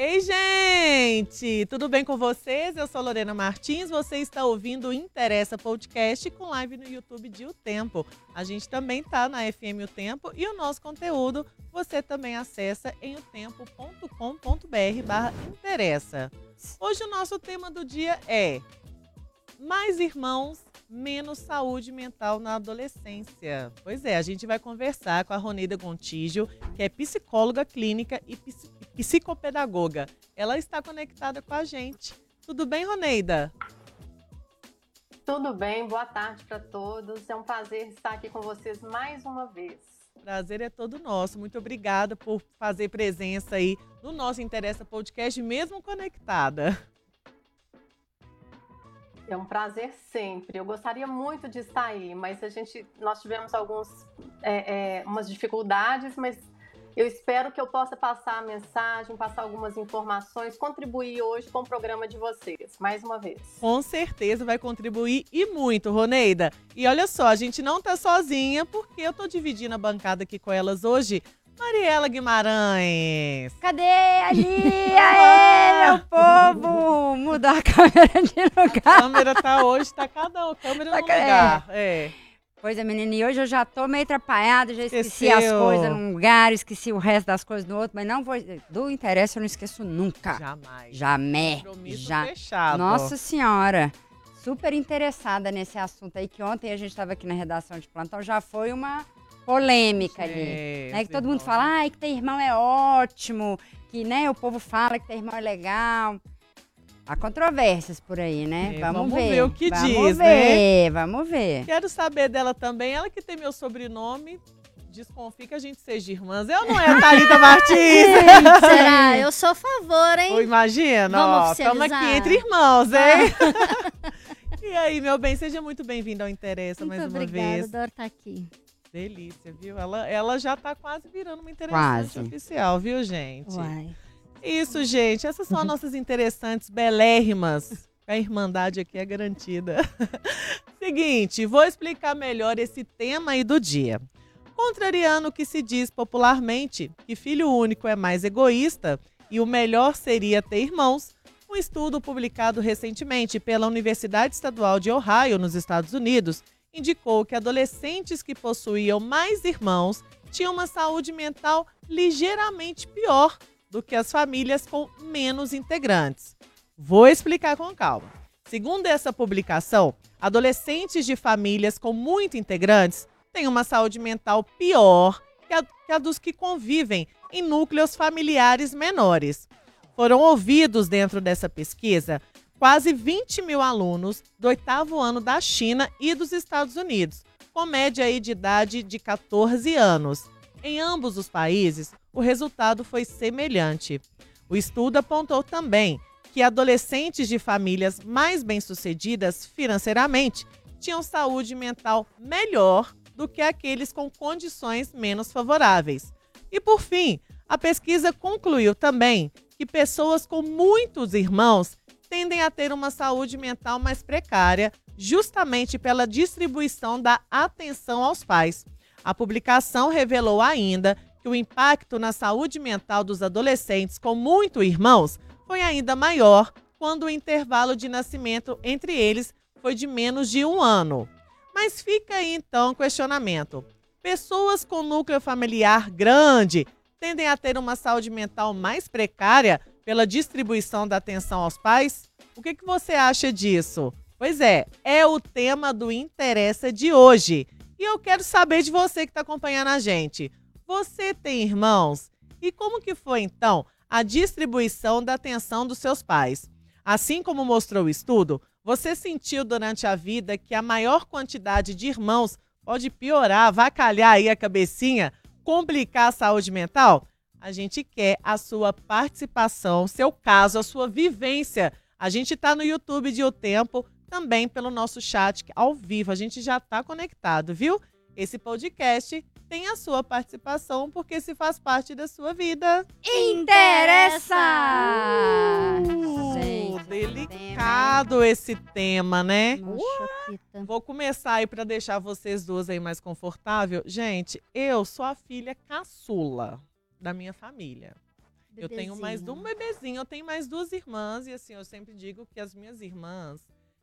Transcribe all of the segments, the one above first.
Ei, gente! Tudo bem com vocês? Eu sou Lorena Martins. Você está ouvindo o Interessa Podcast com live no YouTube de O Tempo. A gente também tá na FM O Tempo e o nosso conteúdo você também acessa em otempo.com.br barra interessa. Hoje o nosso tema do dia é Mais irmãos, menos saúde mental na adolescência. Pois é, a gente vai conversar com a Roneida Gontijo, que é psicóloga clínica e psicopedagoga. Ela está conectada com a gente. Tudo bem, Roneida? Tudo bem, boa tarde para todos. É um prazer estar aqui com vocês mais uma vez. Prazer é todo nosso. Muito obrigada por fazer presença aí no nosso Interessa Podcast, mesmo conectada. É um prazer sempre. Eu gostaria muito de estar aí, mas a gente, nós tivemos alguns, é, é, dificuldades, mas eu espero que eu possa passar a mensagem, passar algumas informações, contribuir hoje com o programa de vocês, mais uma vez. Com certeza vai contribuir e muito, Roneida. E olha só, a gente não tá sozinha, porque eu tô dividindo a bancada aqui com elas hoje. Mariela Guimarães. Cadê ali? Aê, meu povo! Mudar a câmera de lugar. A câmera tá hoje, tá cada câmera tá no lugar. É. é. Pois é, menina, e hoje eu já tô meio atrapalhada, já esqueci Esqueceu. as coisas num lugar, esqueci o resto das coisas no outro, mas não vou. Do interesse eu não esqueço nunca. Jamais. Jamais. Já. Fechado. Nossa Senhora. Super interessada nesse assunto aí, que ontem a gente estava aqui na redação de plantão, já foi uma polêmica ali. Né? Que todo mundo fala, ai, que ter irmão é ótimo, que né, o povo fala que ter irmão é legal. Há controvérsias por aí, né? É, vamos, vamos ver. ver. o que vamos diz, ver, né? Vamos ver. Quero saber dela também. Ela que tem meu sobrenome. Desconfia que a gente seja irmãs. Eu não é Thalita Martins. será? Eu sou a favor, hein? imagina, Vamos ó. Estamos aqui entre irmãos, hein? e aí, meu bem, seja muito bem-vindo ao Interessa muito mais uma obrigada, vez. Adoro estar aqui. Delícia, viu? Ela, ela já tá quase virando uma interessante quase. oficial, viu, gente? Uai. Isso, gente. Essas são as nossas interessantes, belérrimas. A irmandade aqui é garantida. Seguinte, vou explicar melhor esse tema aí do dia. Contrariando o que se diz popularmente, que filho único é mais egoísta e o melhor seria ter irmãos, um estudo publicado recentemente pela Universidade Estadual de Ohio, nos Estados Unidos, indicou que adolescentes que possuíam mais irmãos tinham uma saúde mental ligeiramente pior do que as famílias com menos integrantes. Vou explicar com calma. Segundo essa publicação, adolescentes de famílias com muitos integrantes têm uma saúde mental pior que a, que a dos que convivem em núcleos familiares menores. Foram ouvidos dentro dessa pesquisa quase 20 mil alunos do oitavo ano da China e dos Estados Unidos, com média aí de idade de 14 anos. Em ambos os países, o resultado foi semelhante. O estudo apontou também que adolescentes de famílias mais bem-sucedidas financeiramente tinham saúde mental melhor do que aqueles com condições menos favoráveis. E por fim, a pesquisa concluiu também que pessoas com muitos irmãos tendem a ter uma saúde mental mais precária, justamente pela distribuição da atenção aos pais. A publicação revelou ainda o impacto na saúde mental dos adolescentes com muito irmãos foi ainda maior quando o intervalo de nascimento entre eles foi de menos de um ano. Mas fica aí então o questionamento: pessoas com núcleo familiar grande tendem a ter uma saúde mental mais precária pela distribuição da atenção aos pais? O que, que você acha disso? Pois é, é o tema do Interessa de hoje. E eu quero saber de você que está acompanhando a gente. Você tem irmãos? E como que foi então a distribuição da atenção dos seus pais? Assim como mostrou o estudo, você sentiu durante a vida que a maior quantidade de irmãos pode piorar, avacalhar aí a cabecinha, complicar a saúde mental? A gente quer a sua participação, seu caso, a sua vivência. A gente está no YouTube de O Tempo, também pelo nosso chat ao vivo. A gente já está conectado, viu? Esse podcast tem a sua participação, porque se faz parte da sua vida. Interessa! Uh, Gente, delicado tema, esse tema, né? Vou começar aí para deixar vocês duas aí mais confortável. Gente, eu sou a filha caçula da minha família. Bebezinho. Eu tenho mais um bebezinho, eu tenho mais duas irmãs e assim, eu sempre digo que as minhas irmãs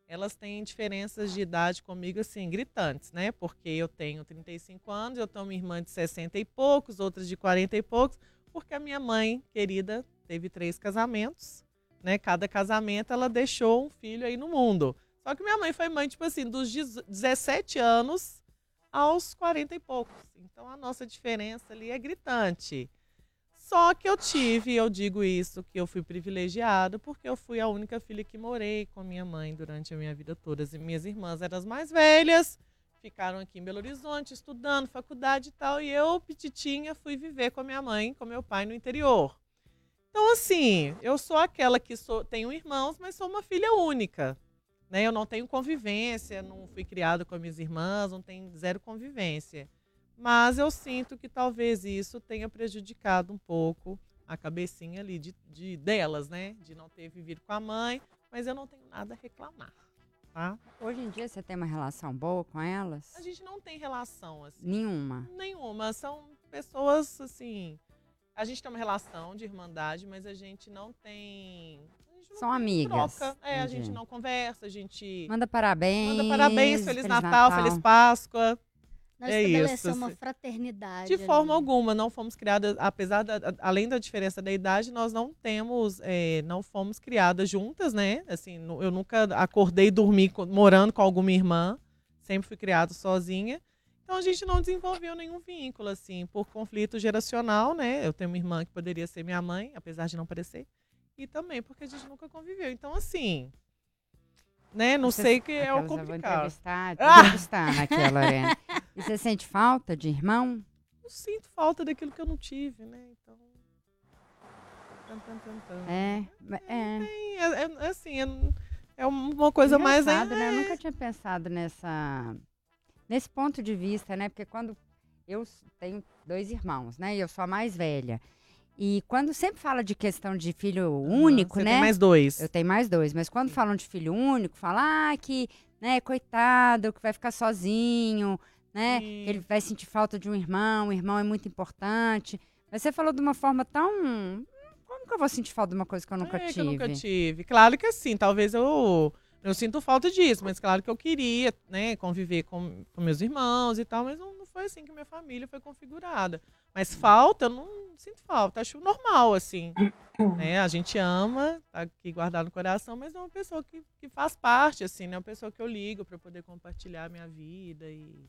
elas têm diferenças de idade comigo, assim, gritantes, né? Porque eu tenho 35 anos, eu tenho uma irmã de 60 e poucos, outras de 40 e poucos, porque a minha mãe, querida, teve três casamentos, né? Cada casamento ela deixou um filho aí no mundo. Só que minha mãe foi mãe, tipo assim, dos 17 anos aos 40 e poucos. Então a nossa diferença ali é gritante. Só que eu tive, eu digo isso, que eu fui privilegiado, porque eu fui a única filha que morei com minha mãe durante a minha vida toda. E minhas irmãs eram as mais velhas, ficaram aqui em Belo Horizonte estudando, faculdade e tal, e eu, petitinha, fui viver com a minha mãe, com meu pai no interior. Então, assim, eu sou aquela que sou, tenho irmãos, mas sou uma filha única. Né? Eu não tenho convivência, não fui criada com minhas irmãs, não tenho zero convivência. Mas eu sinto que talvez isso tenha prejudicado um pouco a cabecinha ali de, de delas, né? De não ter vivido com a mãe, mas eu não tenho nada a reclamar. Tá? Hoje em dia você tem uma relação boa com elas? A gente não tem relação assim. Nenhuma. Nenhuma. São pessoas assim. A gente tem uma relação de irmandade, mas a gente não tem. Gente não São tem amigas. Troca. É, a gente não conversa, a gente. Manda parabéns. Manda parabéns, Feliz, Feliz Natal, Natal, Feliz Páscoa. Nós é estabelecemos uma fraternidade. De forma alguma, não fomos criadas, apesar da, além da diferença da idade, nós não temos, é, não fomos criadas juntas, né? Assim, eu nunca acordei e dormi morando com alguma irmã, sempre fui criada sozinha. Então a gente não desenvolveu nenhum vínculo, assim, por conflito geracional, né? Eu tenho uma irmã que poderia ser minha mãe, apesar de não parecer, e também porque a gente nunca conviveu. Então, assim, né? Não você, sei que é o complicado. Eu entrevistar, ah! entrevistar aqui, Lorena. E você sente falta de irmão? Eu sinto falta daquilo que eu não tive, né? Então. É, é. É, é, é assim, é, é uma coisa mais. É, né? Eu nunca tinha pensado nessa, nesse ponto de vista, né? Porque quando eu tenho dois irmãos, né? E eu sou a mais velha. E quando sempre fala de questão de filho único, Você né? Tem mais dois. Eu tenho mais dois, mas quando falam de filho único, fala ah, que, né, coitado, que vai ficar sozinho, né? Ele vai sentir falta de um irmão, o irmão é muito importante. Mas você falou de uma forma tão. Como que eu vou sentir falta de uma coisa que eu nunca é, tive? Que eu nunca tive. Claro que sim, talvez eu. Eu sinto falta disso, mas claro que eu queria, né, conviver com, com meus irmãos e tal, mas não foi assim que minha família foi configurada. Mas falta, eu não sinto falta. Acho normal, assim. Né? A gente ama, tá aqui guardado no coração, mas é uma pessoa que, que faz parte, assim, né? É uma pessoa que eu ligo para poder compartilhar a minha vida e,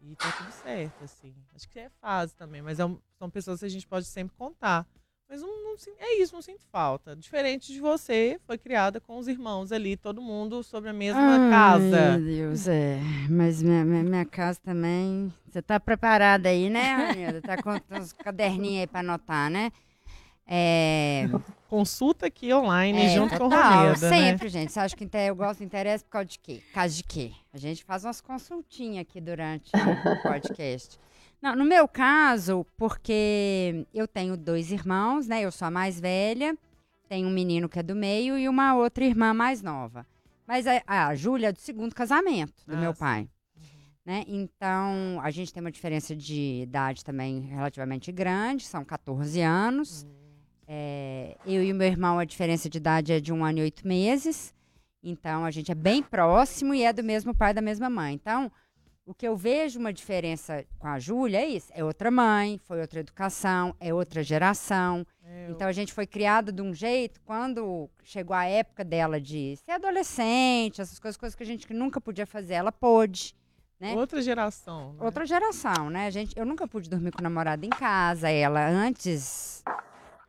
e tá tudo certo, assim. Acho que é fase também, mas é um, são pessoas que a gente pode sempre contar. Mas não, não, é isso, não sinto falta. Diferente de você, foi criada com os irmãos ali, todo mundo sobre a mesma Ai, casa. Meu Deus, é. Mas minha, minha, minha casa também. Você tá preparada aí, né, Anilda? Tá com uns caderninhos aí pra anotar, né? É... Consulta aqui online é, junto total, com o Romeda? Sempre, né? gente. Você acha que eu gosto do interesse por causa de quê? Por causa de quê? A gente faz umas consultinhas aqui durante o podcast. Não, no meu caso, porque eu tenho dois irmãos, né? Eu sou a mais velha, tenho um menino que é do meio e uma outra irmã mais nova. Mas a, a Júlia é do segundo casamento do ah, meu pai. Uhum. Né? Então, a gente tem uma diferença de idade também relativamente grande, são 14 anos. Uhum. É, eu e o meu irmão, a diferença de idade é de um ano e oito meses. Então, a gente é bem próximo e é do mesmo pai da mesma mãe. Então, o que eu vejo uma diferença com a Júlia é isso. É outra mãe, foi outra educação, é outra geração. Eu... Então a gente foi criada de um jeito, quando chegou a época dela de ser adolescente, essas coisas, coisas que a gente nunca podia fazer, ela pôde. Né? Outra geração. Né? Outra geração, né? A gente, eu nunca pude dormir com o namorado em casa. Ela antes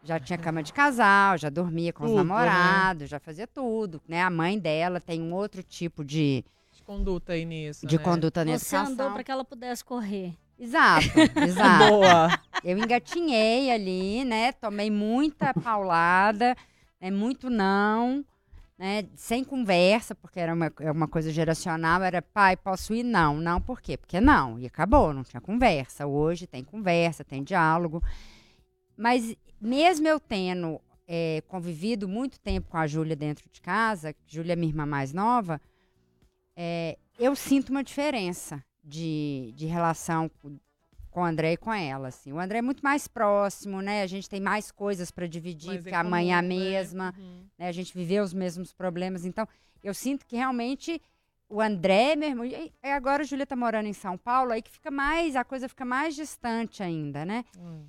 já tinha cama de casal, já dormia com tudo, os né? namorados, né? já fazia tudo. Né? A mãe dela tem um outro tipo de conduta aí nisso. De né? conduta nessa Você andou para que ela pudesse correr. Exato, exato. Boa. Eu engatinhei ali, né? Tomei muita paulada, né? muito não. né, sem conversa, porque era uma, é uma coisa geracional, era pai, posso ir? Não, não, por quê? Porque não, e acabou, não tinha conversa. Hoje tem conversa, tem diálogo. Mas mesmo eu tendo é, convivido muito tempo com a Júlia dentro de casa, Júlia é minha irmã mais nova, é, eu sinto uma diferença de, de relação com o André e com ela, assim. O André é muito mais próximo, né? A gente tem mais coisas para dividir, Mas porque a mãe é a né? mesma, né? Uhum. né? A gente viveu os mesmos problemas. Então, eu sinto que realmente o André, meu irmão, e agora a Júlia tá morando em São Paulo, aí que fica mais, a coisa fica mais distante ainda, né? Hum.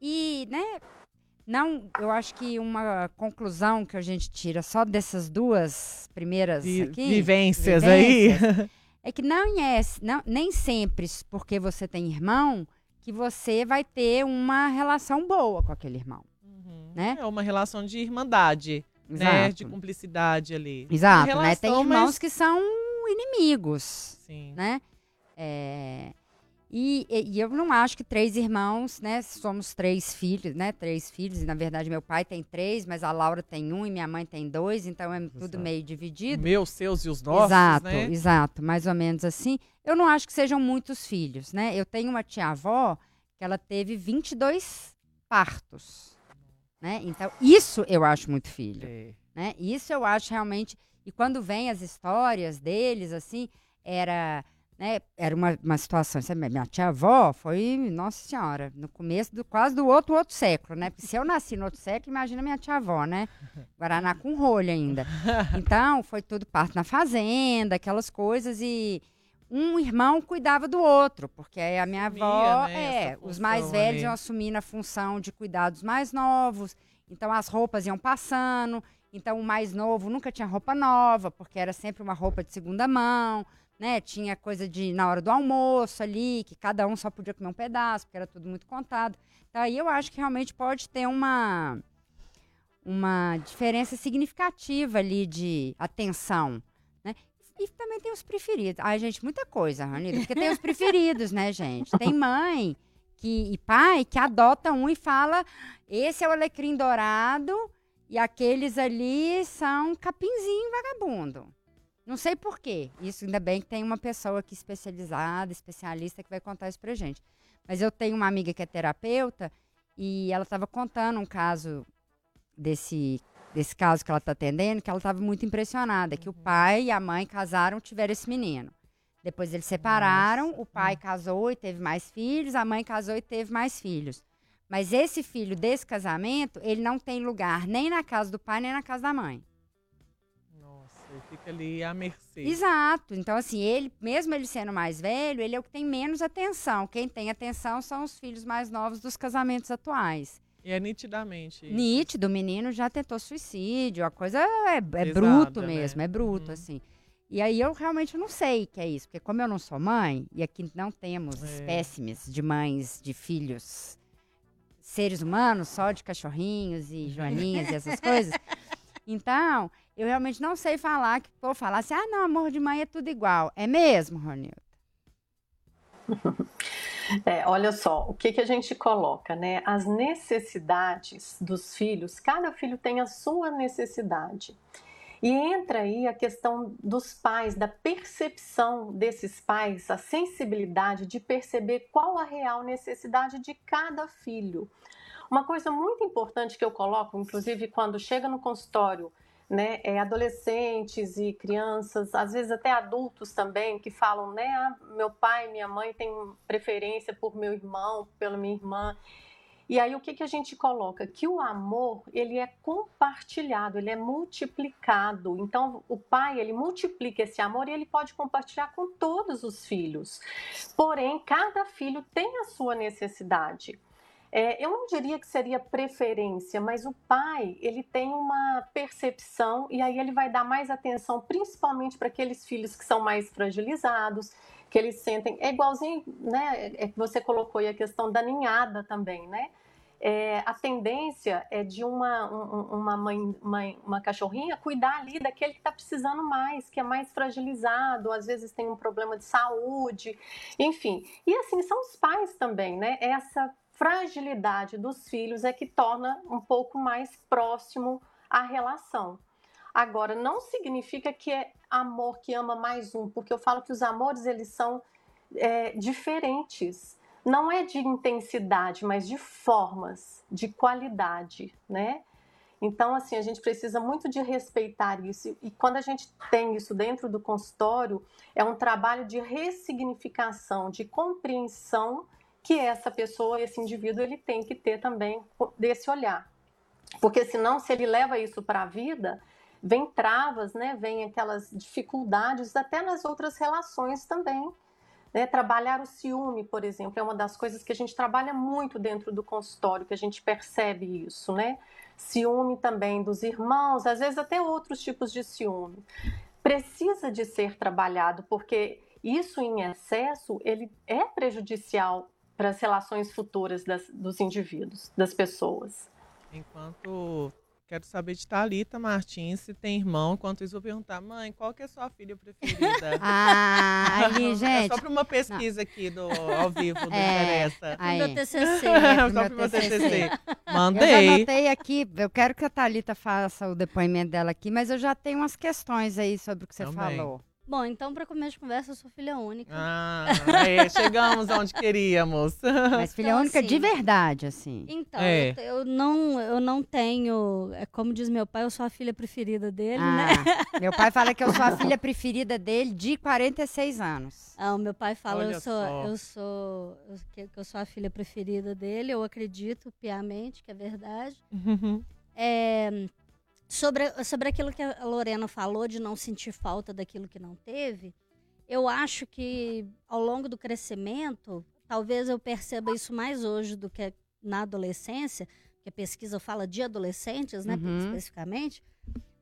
E, né, não, eu acho que uma conclusão que a gente tira só dessas duas primeiras Vi, aqui, vivências, vivências aí é que não é não, nem sempre porque você tem irmão que você vai ter uma relação boa com aquele irmão. Uhum. Né? É uma relação de irmandade, né? De cumplicidade ali. Exato, relação, né? Tem irmãos mas... que são inimigos, Sim. né? É... E, e, eu não acho que três irmãos, né? Somos três filhos, né? Três filhos, e na verdade meu pai tem três, mas a Laura tem um e minha mãe tem dois, então é exato. tudo meio dividido. Meus, seus e os nossos, exato, né? Exato, mais ou menos assim. Eu não acho que sejam muitos filhos, né? Eu tenho uma tia-avó que ela teve 22 partos, né? Então, isso eu acho muito filho, é. né? Isso eu acho realmente... E quando vem as histórias deles, assim, era né, era uma, uma situação, sabe, minha tia-avó foi, nossa senhora, no começo do quase do outro outro século, né? Porque se eu nasci no outro século, imagina minha tia-avó, né? Guaraná com rolho ainda. Então, foi tudo parte na fazenda, aquelas coisas e um irmão cuidava do outro, porque a minha avó, né, é, os mais velhos ali. iam assumindo a função de cuidar dos mais novos. Então as roupas iam passando, então o mais novo nunca tinha roupa nova, porque era sempre uma roupa de segunda mão né? Tinha coisa de na hora do almoço ali, que cada um só podia comer um pedaço, porque era tudo muito contado. Então aí eu acho que realmente pode ter uma uma diferença significativa ali de atenção, né? E também tem os preferidos. Ai, gente, muita coisa, Ranida, porque tem os preferidos, né, gente? Tem mãe que, e pai que adota um e fala: esse é o alecrim dourado e aqueles ali são capinzinho vagabundo. Não sei porquê. Isso ainda bem que tem uma pessoa aqui especializada, especialista, que vai contar isso pra gente. Mas eu tenho uma amiga que é terapeuta e ela estava contando um caso desse, desse caso que ela está atendendo, que ela estava muito impressionada, que o uhum. pai e a mãe casaram, tiveram esse menino. Depois eles separaram, Nossa. o pai casou e teve mais filhos, a mãe casou e teve mais filhos. Mas esse filho desse casamento, ele não tem lugar nem na casa do pai, nem na casa da mãe. Ele fica ali à mercê. Exato. Então, assim, ele, mesmo ele sendo mais velho, ele é o que tem menos atenção. Quem tem atenção são os filhos mais novos dos casamentos atuais. E é nitidamente. Isso. Nítido, o menino já tentou suicídio, a coisa é, é Pesada, bruto né? mesmo, é bruto, uhum. assim. E aí eu realmente não sei o que é isso, porque como eu não sou mãe, e aqui não temos é. espécimes de mães, de filhos, seres humanos, só de cachorrinhos e joaninhas e essas coisas. Então, eu realmente não sei falar, que vou falar assim, ah, não, amor de mãe é tudo igual. É mesmo, Ronildo? É, olha só, o que, que a gente coloca, né? As necessidades dos filhos, cada filho tem a sua necessidade. E entra aí a questão dos pais, da percepção desses pais, a sensibilidade de perceber qual a real necessidade de cada filho. Uma coisa muito importante que eu coloco, inclusive quando chega no consultório né, é, adolescentes e crianças, às vezes até adultos também, que falam, né, ah, meu pai, minha mãe tem preferência por meu irmão, pela minha irmã. E aí o que, que a gente coloca? Que o amor, ele é compartilhado, ele é multiplicado. Então o pai, ele multiplica esse amor e ele pode compartilhar com todos os filhos. Porém, cada filho tem a sua necessidade. É, eu não diria que seria preferência, mas o pai ele tem uma percepção e aí ele vai dar mais atenção, principalmente para aqueles filhos que são mais fragilizados, que eles sentem. É igualzinho, né? É que você colocou aí a questão da ninhada também, né? É, a tendência é de uma, um, uma mãe, mãe, uma cachorrinha cuidar ali daquele que está precisando mais, que é mais fragilizado, às vezes tem um problema de saúde, enfim. E assim, são os pais também, né? Essa fragilidade dos filhos é que torna um pouco mais próximo a relação. Agora, não significa que é amor que ama mais um, porque eu falo que os amores eles são é, diferentes. Não é de intensidade, mas de formas, de qualidade, né? Então, assim, a gente precisa muito de respeitar isso. E quando a gente tem isso dentro do consultório, é um trabalho de ressignificação, de compreensão que essa pessoa, esse indivíduo, ele tem que ter também desse olhar. Porque senão, se ele leva isso para a vida, vem travas, né? Vem aquelas dificuldades até nas outras relações também. Né? Trabalhar o ciúme, por exemplo, é uma das coisas que a gente trabalha muito dentro do consultório, que a gente percebe isso, né? Ciúme também dos irmãos, às vezes até outros tipos de ciúme. Precisa de ser trabalhado, porque isso em excesso, ele é prejudicial para as relações futuras das, dos indivíduos, das pessoas. Enquanto quero saber de Thalita Martins se tem irmão. Enquanto isso, vou perguntar, mãe, qual que é a sua filha preferida? ah, ali, gente. É só para uma pesquisa não. aqui do ao vivo do é, Interessa. Aí. Meu TCC. É, só para meu TCC. TCC. Mandei. Eu já anotei aqui, eu quero que a Thalita faça o depoimento dela aqui, mas eu já tenho umas questões aí sobre o que você Também. falou. Bom, então, para começo de conversa, eu sou filha única. Ah, aí, chegamos onde queríamos. Mas filha então, única assim, de verdade, assim. Então, é. eu, eu, não, eu não tenho. É como diz meu pai, eu sou a filha preferida dele, ah, né? Meu pai fala que eu sou a filha preferida dele de 46 anos. Ah, o meu pai fala eu sou, eu sou eu, que, que eu sou a filha preferida dele, eu acredito piamente que é verdade. Uhum. É Sobre, sobre aquilo que a Lorena falou de não sentir falta daquilo que não teve, eu acho que ao longo do crescimento, talvez eu perceba isso mais hoje do que na adolescência, que a pesquisa fala de adolescentes, né, uhum. especificamente.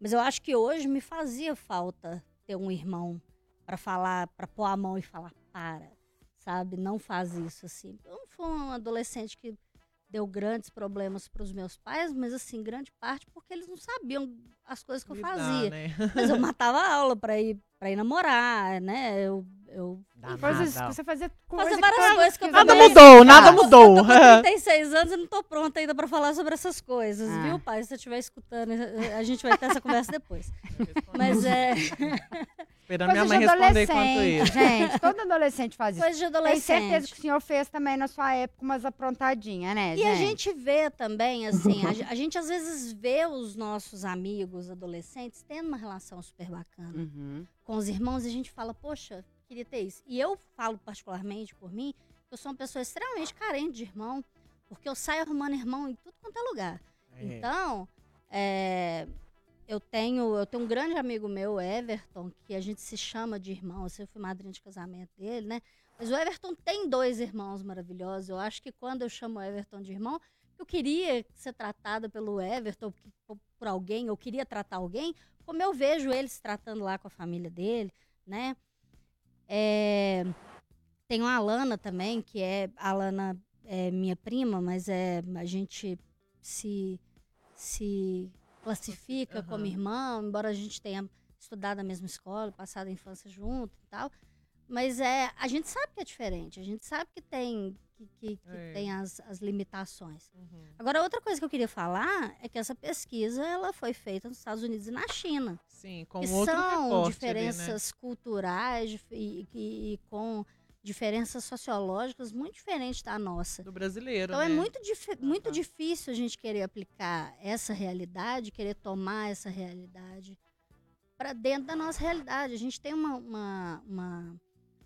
Mas eu acho que hoje me fazia falta ter um irmão para falar, para pôr a mão e falar para, sabe? Não faz isso assim. Eu não fui um adolescente que deu grandes problemas para os meus pais, mas assim, grande parte porque eles não sabiam as coisas que eu fazia. Né? Mas eu matava aula para ir para ir namorar, né? Eu eu coisas você fazia coisa fazer várias que coisas que eu Nada mudou, nada mudou. Eu tô 36 anos e não tô pronta ainda para falar sobre essas coisas, ah. viu, pai? Se você estiver escutando, a gente vai ter essa conversa depois. Mas é Esperando minha mãe responder quanto isso. Gente, todo adolescente faz isso. Coisa de adolescente. Tenho certeza que o senhor fez também na sua época umas aprontadinhas, né, E gente? a gente vê também, assim, a, a, gente às vezes vê os nossos amigos adolescentes tendo uma relação super bacana uhum. com os irmãos e a gente fala, poxa, queria ter isso. E eu falo particularmente por mim, eu sou uma pessoa extremamente carente de irmão, porque eu saio arrumando irmão em tudo quanto é lugar. É. Então, é, eu tenho, eu tenho um grande amigo meu, Everton, que a gente se chama de irmão. Eu fui madrinha de casamento dele, né? Mas o Everton tem dois irmãos maravilhosos. Eu acho que quando eu chamo o Everton de irmão, eu queria ser tratada pelo Everton por, alguém, eu queria tratar alguém, como eu vejo ele se tratando lá com a família dele, né? É, tem a Alana também, que é a Alana é minha prima, mas é a gente se se classifica uhum. como irmão, embora a gente tenha estudado na mesma escola, passado a infância junto e tal. Mas é, a gente sabe que é diferente, a gente sabe que tem, que, que, que é. tem as, as limitações. Uhum. Agora, outra coisa que eu queria falar é que essa pesquisa ela foi feita nos Estados Unidos e na China. Sim, com que outro são diferenças ali, né? culturais e, e, e com diferenças sociológicas muito diferentes da nossa. Do brasileiro. Então é né? é muito, muito uhum. difícil a gente querer aplicar essa realidade, querer tomar essa realidade para dentro da nossa realidade. A gente tem uma, uma, uma,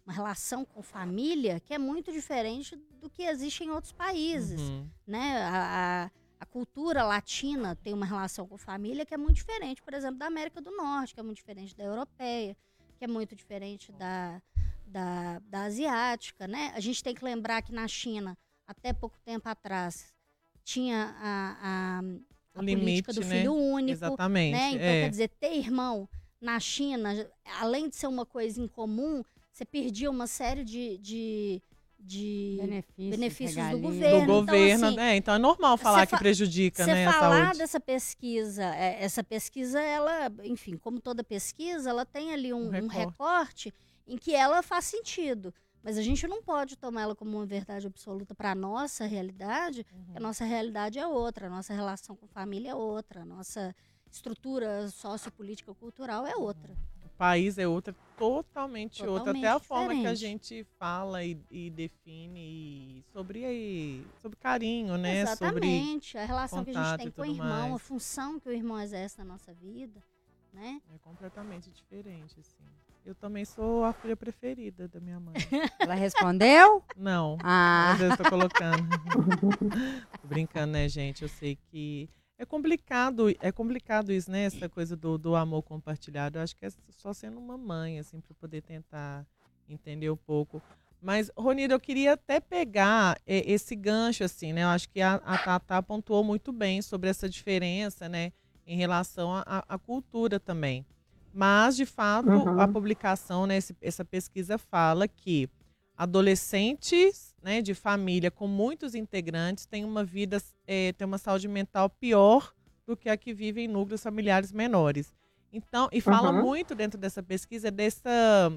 uma, relação com família que é muito diferente do que existe em outros países. Uhum. Né? A, a, a cultura latina tem uma relação com família que é muito diferente, por exemplo, da América do Norte, que é muito diferente da europeia, que é muito diferente da, da, da asiática, né? A gente tem que lembrar que na China, até pouco tempo atrás, tinha a, a, a política do né? filho único. Exatamente. Né? Então, é. quer dizer, ter irmão na China, além de ser uma coisa incomum, você perdia uma série de, de, de benefícios, benefícios do governo. Do então, governo, assim, né? Então é normal falar que prejudica, né, a falar saúde. dessa pesquisa, é, essa pesquisa, ela, enfim, como toda pesquisa, ela tem ali um, um recorte, um recorte em que ela faz sentido. Mas a gente não pode tomar ela como uma verdade absoluta para a nossa realidade, uhum. a nossa realidade é outra, a nossa relação com família é outra, a nossa estrutura sociopolítica cultural é outra. O país é outra, totalmente, totalmente outra. Até a diferente. forma que a gente fala e, e define sobre, sobre carinho, né? Exatamente. Sobre a relação que a gente tem com o irmão, mais. a função que o irmão exerce na nossa vida, né? É completamente diferente, assim. Eu também sou a filha preferida da minha mãe. Ela respondeu? Não. Ah. Mas eu estou colocando. tô brincando, né, gente? Eu sei que é complicado, é complicado isso, né? Essa coisa do, do amor compartilhado. Eu acho que é só sendo uma mãe, assim, para poder tentar entender um pouco. Mas, Ronida, eu queria até pegar é, esse gancho, assim, né? Eu acho que a, a Tata pontuou muito bem sobre essa diferença, né? Em relação à cultura também. Mas, de fato, uhum. a publicação, né, esse, essa pesquisa fala que adolescentes né, de família com muitos integrantes têm uma vida, é, têm uma saúde mental pior do que a que vive em núcleos familiares menores. Então, e fala uhum. muito dentro dessa pesquisa dessa,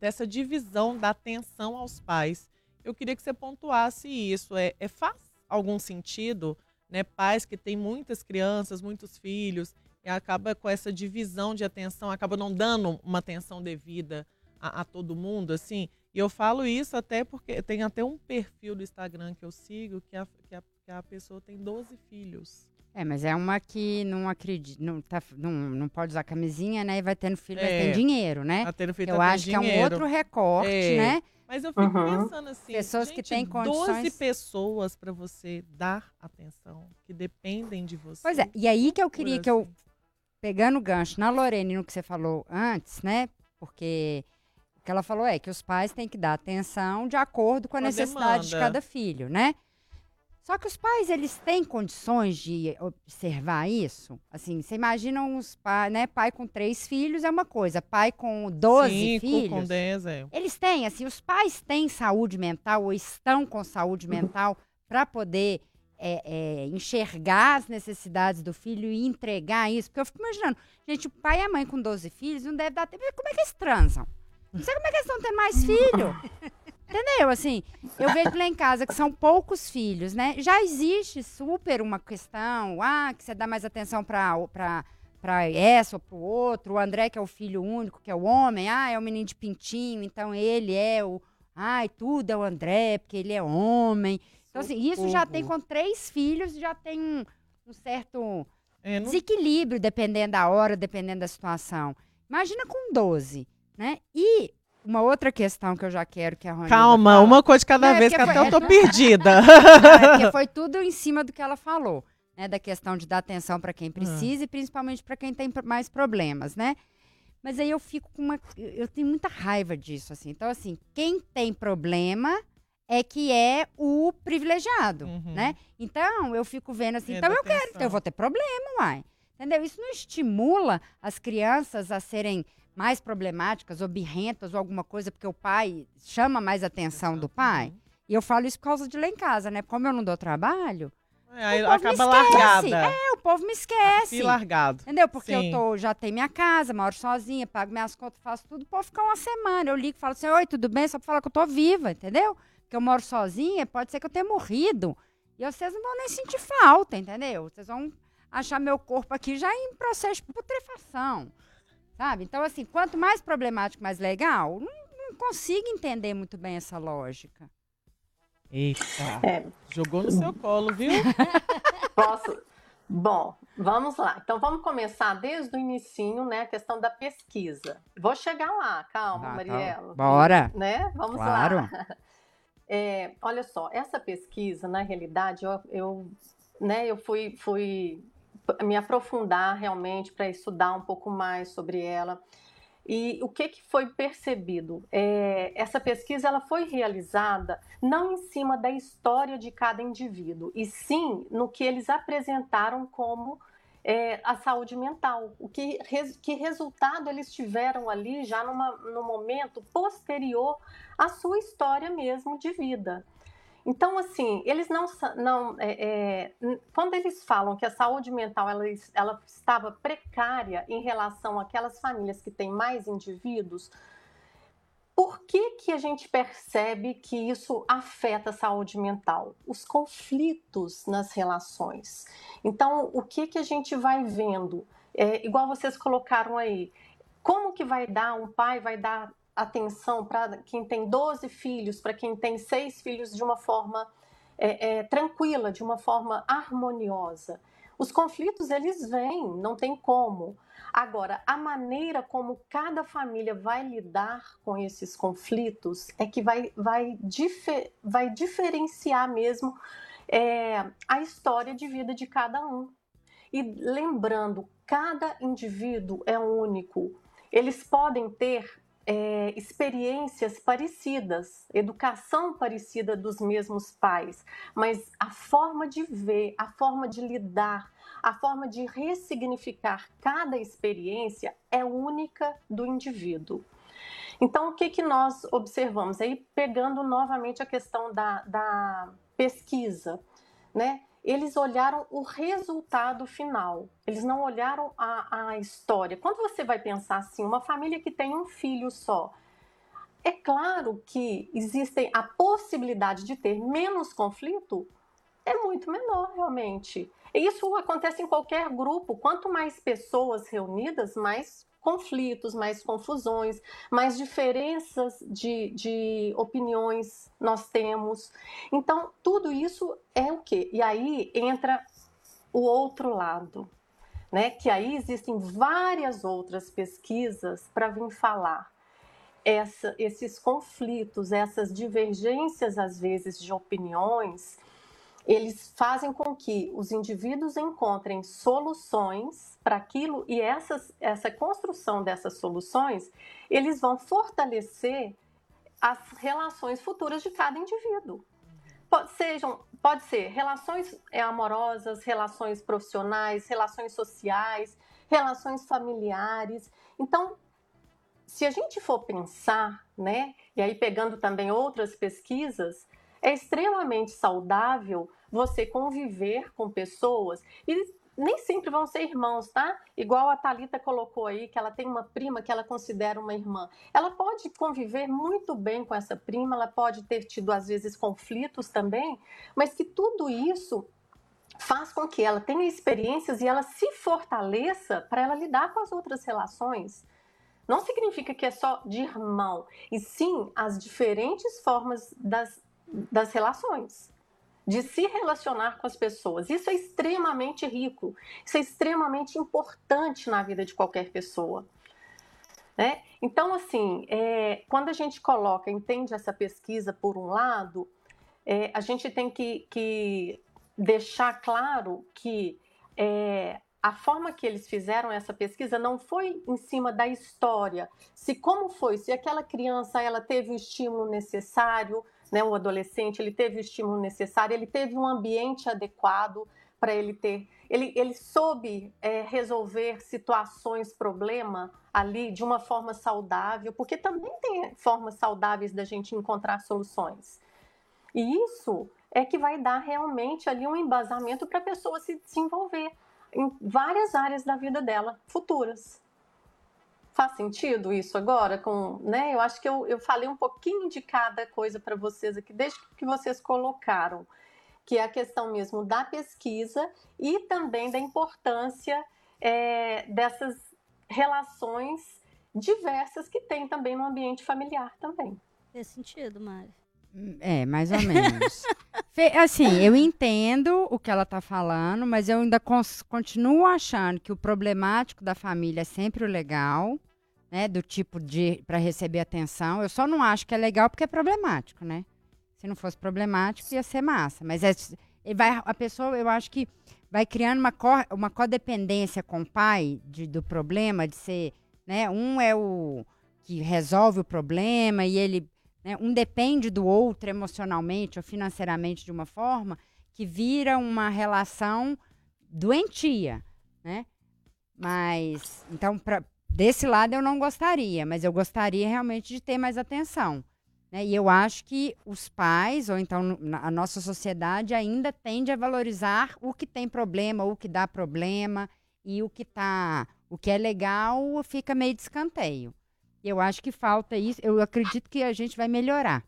dessa divisão da atenção aos pais. Eu queria que você pontuasse isso. É, é faz algum sentido, né? Pais que têm muitas crianças, muitos filhos, e acaba com essa divisão de atenção, acaba não dando uma atenção devida a, a todo mundo, assim. E eu falo isso até porque tem até um perfil do Instagram que eu sigo que a, que a, que a pessoa tem 12 filhos. É, mas é uma que não acredita, não, tá, não, não pode usar camisinha, né? E vai tendo filho, é, vai tendo dinheiro, né? Tá tendo filho, eu tá acho que é um outro recorte, é. né? Mas eu fico uhum. pensando assim, pessoas gente, que têm condições 12 pessoas para você dar atenção, que dependem de você. Pois é, e aí que eu queria assim. que eu pegando o gancho na Lorene no que você falou antes, né? Porque o que ela falou é que os pais têm que dar atenção de acordo com a, necessidade demanda. de cada filho, né? Só que os pais, eles têm condições de observar isso? Assim, você imagina uns pais, né? Pai com três filhos é uma coisa, pai com 12 Cinco, filhos. com 10, é. Eles têm, assim, os pais têm saúde mental ou estão com saúde mental para poder é, é, enxergar as necessidades do filho e entregar isso. Porque eu fico imaginando, gente, o pai e a mãe com 12 filhos não deve dar tempo. Como é que eles transam? Não sei como é que eles estão tendo mais filho. Entendeu? Assim, eu vejo lá em casa que são poucos filhos, né? Já existe super uma questão, ah, que você dá mais atenção para para essa ou para o outro. O André, que é o filho único, que é o homem, ah, é o menino de pintinho, então ele é o. Ai, tudo é o André, porque ele é homem. Então, assim, isso já tem com três filhos, já tem um, um certo é, não... desequilíbrio, dependendo da hora, dependendo da situação. Imagina com 12, né? E uma outra questão que eu já quero que a Rony. Calma, fala, uma coisa de cada é vez, que foi... até eu tô perdida. É, porque foi tudo em cima do que ela falou, né? Da questão de dar atenção para quem precisa uhum. e principalmente para quem tem mais problemas, né? Mas aí eu fico com uma. Eu tenho muita raiva disso, assim. Então, assim, quem tem problema é que é o privilegiado, uhum. né? Então, eu fico vendo assim, é então eu quero, então eu vou ter problema, uai. Entendeu? Isso não estimula as crianças a serem mais problemáticas ou birrentas ou alguma coisa, porque o pai chama mais atenção do pai. E eu falo isso por causa de lá em casa, né? Como eu não dou trabalho, é, aí acaba largada. É, o povo me esquece. E largado. Entendeu? Porque Sim. eu tô, já tenho minha casa, moro sozinha, pago minhas contas, faço tudo. O povo fica uma semana. Eu ligo e falo assim: Oi, tudo bem? Só pra falar que eu tô viva, entendeu? Que eu moro sozinha, pode ser que eu tenha morrido. E vocês não vão nem sentir falta, entendeu? Vocês vão achar meu corpo aqui já em processo de putrefação. Sabe? Então, assim, quanto mais problemático, mais legal, não, não consigo entender muito bem essa lógica. Eita. É. Jogou no seu colo, viu? Posso? Bom, vamos lá. Então vamos começar desde o inicinho, né? A questão da pesquisa. Vou chegar lá, calma, ah, Mariela. Tá. Bora. Né? Vamos claro. lá. É, olha só, essa pesquisa, na realidade, eu, eu, né, eu fui, fui me aprofundar realmente para estudar um pouco mais sobre ela. E o que, que foi percebido? É, essa pesquisa ela foi realizada não em cima da história de cada indivíduo, e sim no que eles apresentaram como é, a saúde mental. O que, que resultado eles tiveram ali já numa, no momento posterior à sua história mesmo de vida. Então, assim, eles não. não é, é, quando eles falam que a saúde mental ela, ela estava precária em relação àquelas famílias que têm mais indivíduos, por que, que a gente percebe que isso afeta a saúde mental? Os conflitos nas relações. Então, o que, que a gente vai vendo? É, igual vocês colocaram aí, como que vai dar, um pai vai dar atenção para quem tem 12 filhos, para quem tem seis filhos de uma forma é, é, tranquila, de uma forma harmoniosa? Os conflitos, eles vêm, não tem como. Agora, a maneira como cada família vai lidar com esses conflitos é que vai, vai, difer, vai diferenciar mesmo é, a história de vida de cada um. E lembrando, cada indivíduo é único. Eles podem ter é, experiências parecidas, educação parecida dos mesmos pais, mas a forma de ver, a forma de lidar, a forma de ressignificar cada experiência é única do indivíduo. Então, o que, que nós observamos? Aí, pegando novamente a questão da, da pesquisa, né? Eles olharam o resultado final, eles não olharam a, a história. Quando você vai pensar assim, uma família que tem um filho só, é claro que existem a possibilidade de ter menos conflito, é muito menor realmente. Isso acontece em qualquer grupo. Quanto mais pessoas reunidas, mais conflitos, mais confusões, mais diferenças de, de opiniões nós temos. Então, tudo isso é o quê? E aí entra o outro lado, né? Que aí existem várias outras pesquisas para vir falar. Essa, esses conflitos, essas divergências, às vezes, de opiniões, eles fazem com que os indivíduos encontrem soluções para aquilo e essas, essa construção dessas soluções, eles vão fortalecer as relações futuras de cada indivíduo. Pode, sejam, pode ser relações é, amorosas, relações profissionais, relações sociais, relações familiares. Então, se a gente for pensar, né, e aí pegando também outras pesquisas, é extremamente saudável você conviver com pessoas e nem sempre vão ser irmãos, tá? Igual a Talita colocou aí que ela tem uma prima que ela considera uma irmã. Ela pode conviver muito bem com essa prima, ela pode ter tido às vezes conflitos também, mas que tudo isso faz com que ela tenha experiências e ela se fortaleça para ela lidar com as outras relações. Não significa que é só de irmão, e sim as diferentes formas das, das relações de se relacionar com as pessoas. Isso é extremamente rico, isso é extremamente importante na vida de qualquer pessoa. Né? Então, assim, é, quando a gente coloca, entende essa pesquisa por um lado, é, a gente tem que, que deixar claro que é, a forma que eles fizeram essa pesquisa não foi em cima da história, se como foi, se aquela criança ela teve o estímulo necessário, né, o adolescente, ele teve o estímulo necessário, ele teve um ambiente adequado para ele ter. Ele, ele soube é, resolver situações, problema ali de uma forma saudável, porque também tem formas saudáveis da gente encontrar soluções. E isso é que vai dar realmente ali um embasamento para a pessoa se desenvolver em várias áreas da vida dela futuras. Faz sentido isso agora? Com, né? Eu acho que eu, eu falei um pouquinho de cada coisa para vocês aqui, desde que vocês colocaram, que é a questão mesmo da pesquisa e também da importância é, dessas relações diversas que tem também no ambiente familiar também. Faz sentido, Mari. É, mais ou menos. assim, eu entendo o que ela está falando, mas eu ainda continuo achando que o problemático da família é sempre o legal né, do tipo de para receber atenção. Eu só não acho que é legal porque é problemático, né? Se não fosse problemático ia ser massa, mas é vai a pessoa, eu acho que vai criando uma co, uma codependência com o pai de, do problema de ser, né? Um é o que resolve o problema e ele, né, um depende do outro emocionalmente ou financeiramente de uma forma que vira uma relação doentia, né? Mas então para Desse lado eu não gostaria, mas eu gostaria realmente de ter mais atenção. Né? E eu acho que os pais, ou então a nossa sociedade, ainda tende a valorizar o que tem problema, o que dá problema, e o que tá, o que é legal fica meio de escanteio. Eu acho que falta isso. Eu acredito que a gente vai melhorar,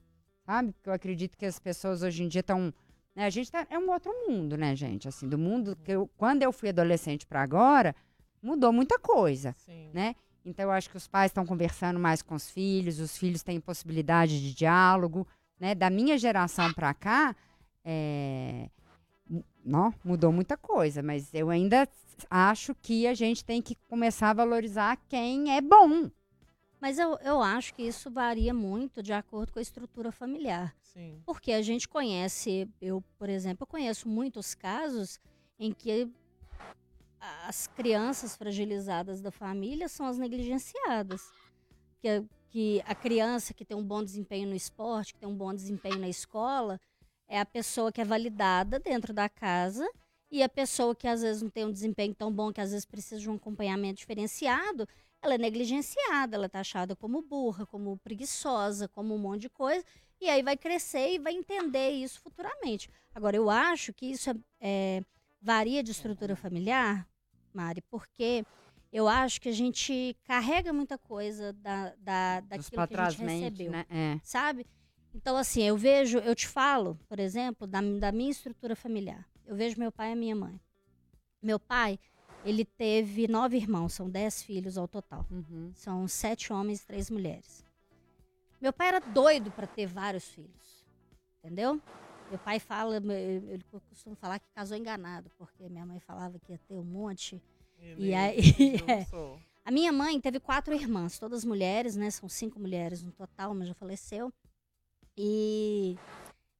sabe? Porque eu acredito que as pessoas hoje em dia estão. Né, a gente tá, é um outro mundo, né, gente? Assim, do mundo que eu, quando eu fui adolescente para agora, mudou muita coisa, Sim. né? Então eu acho que os pais estão conversando mais com os filhos, os filhos têm possibilidade de diálogo, né? Da minha geração para cá, é, não, mudou muita coisa, mas eu ainda acho que a gente tem que começar a valorizar quem é bom. Mas eu, eu acho que isso varia muito de acordo com a estrutura familiar. Sim. Porque a gente conhece, eu, por exemplo, eu conheço muitos casos em que as crianças fragilizadas da família são as negligenciadas. Que, que a criança que tem um bom desempenho no esporte, que tem um bom desempenho na escola, é a pessoa que é validada dentro da casa e a pessoa que às vezes não tem um desempenho tão bom, que às vezes precisa de um acompanhamento diferenciado, ela é negligenciada, ela é taxada como burra, como preguiçosa, como um monte de coisa, e aí vai crescer e vai entender isso futuramente. Agora, eu acho que isso é, é, varia de estrutura familiar, Mari, porque eu acho que a gente carrega muita coisa da, da, daquilo que a gente recebeu, né? é. sabe? Então, assim, eu vejo, eu te falo, por exemplo, da, da minha estrutura familiar. Eu vejo meu pai e minha mãe. Meu pai, ele teve nove irmãos, são dez filhos ao total. Uhum. São sete homens e três mulheres. Meu pai era doido para ter vários filhos, entendeu? Meu pai fala, ele costuma falar que casou enganado, porque minha mãe falava que ia ter um monte. Ele e aí, é. A minha mãe teve quatro irmãs, todas mulheres, né? São cinco mulheres no total, mas já faleceu. E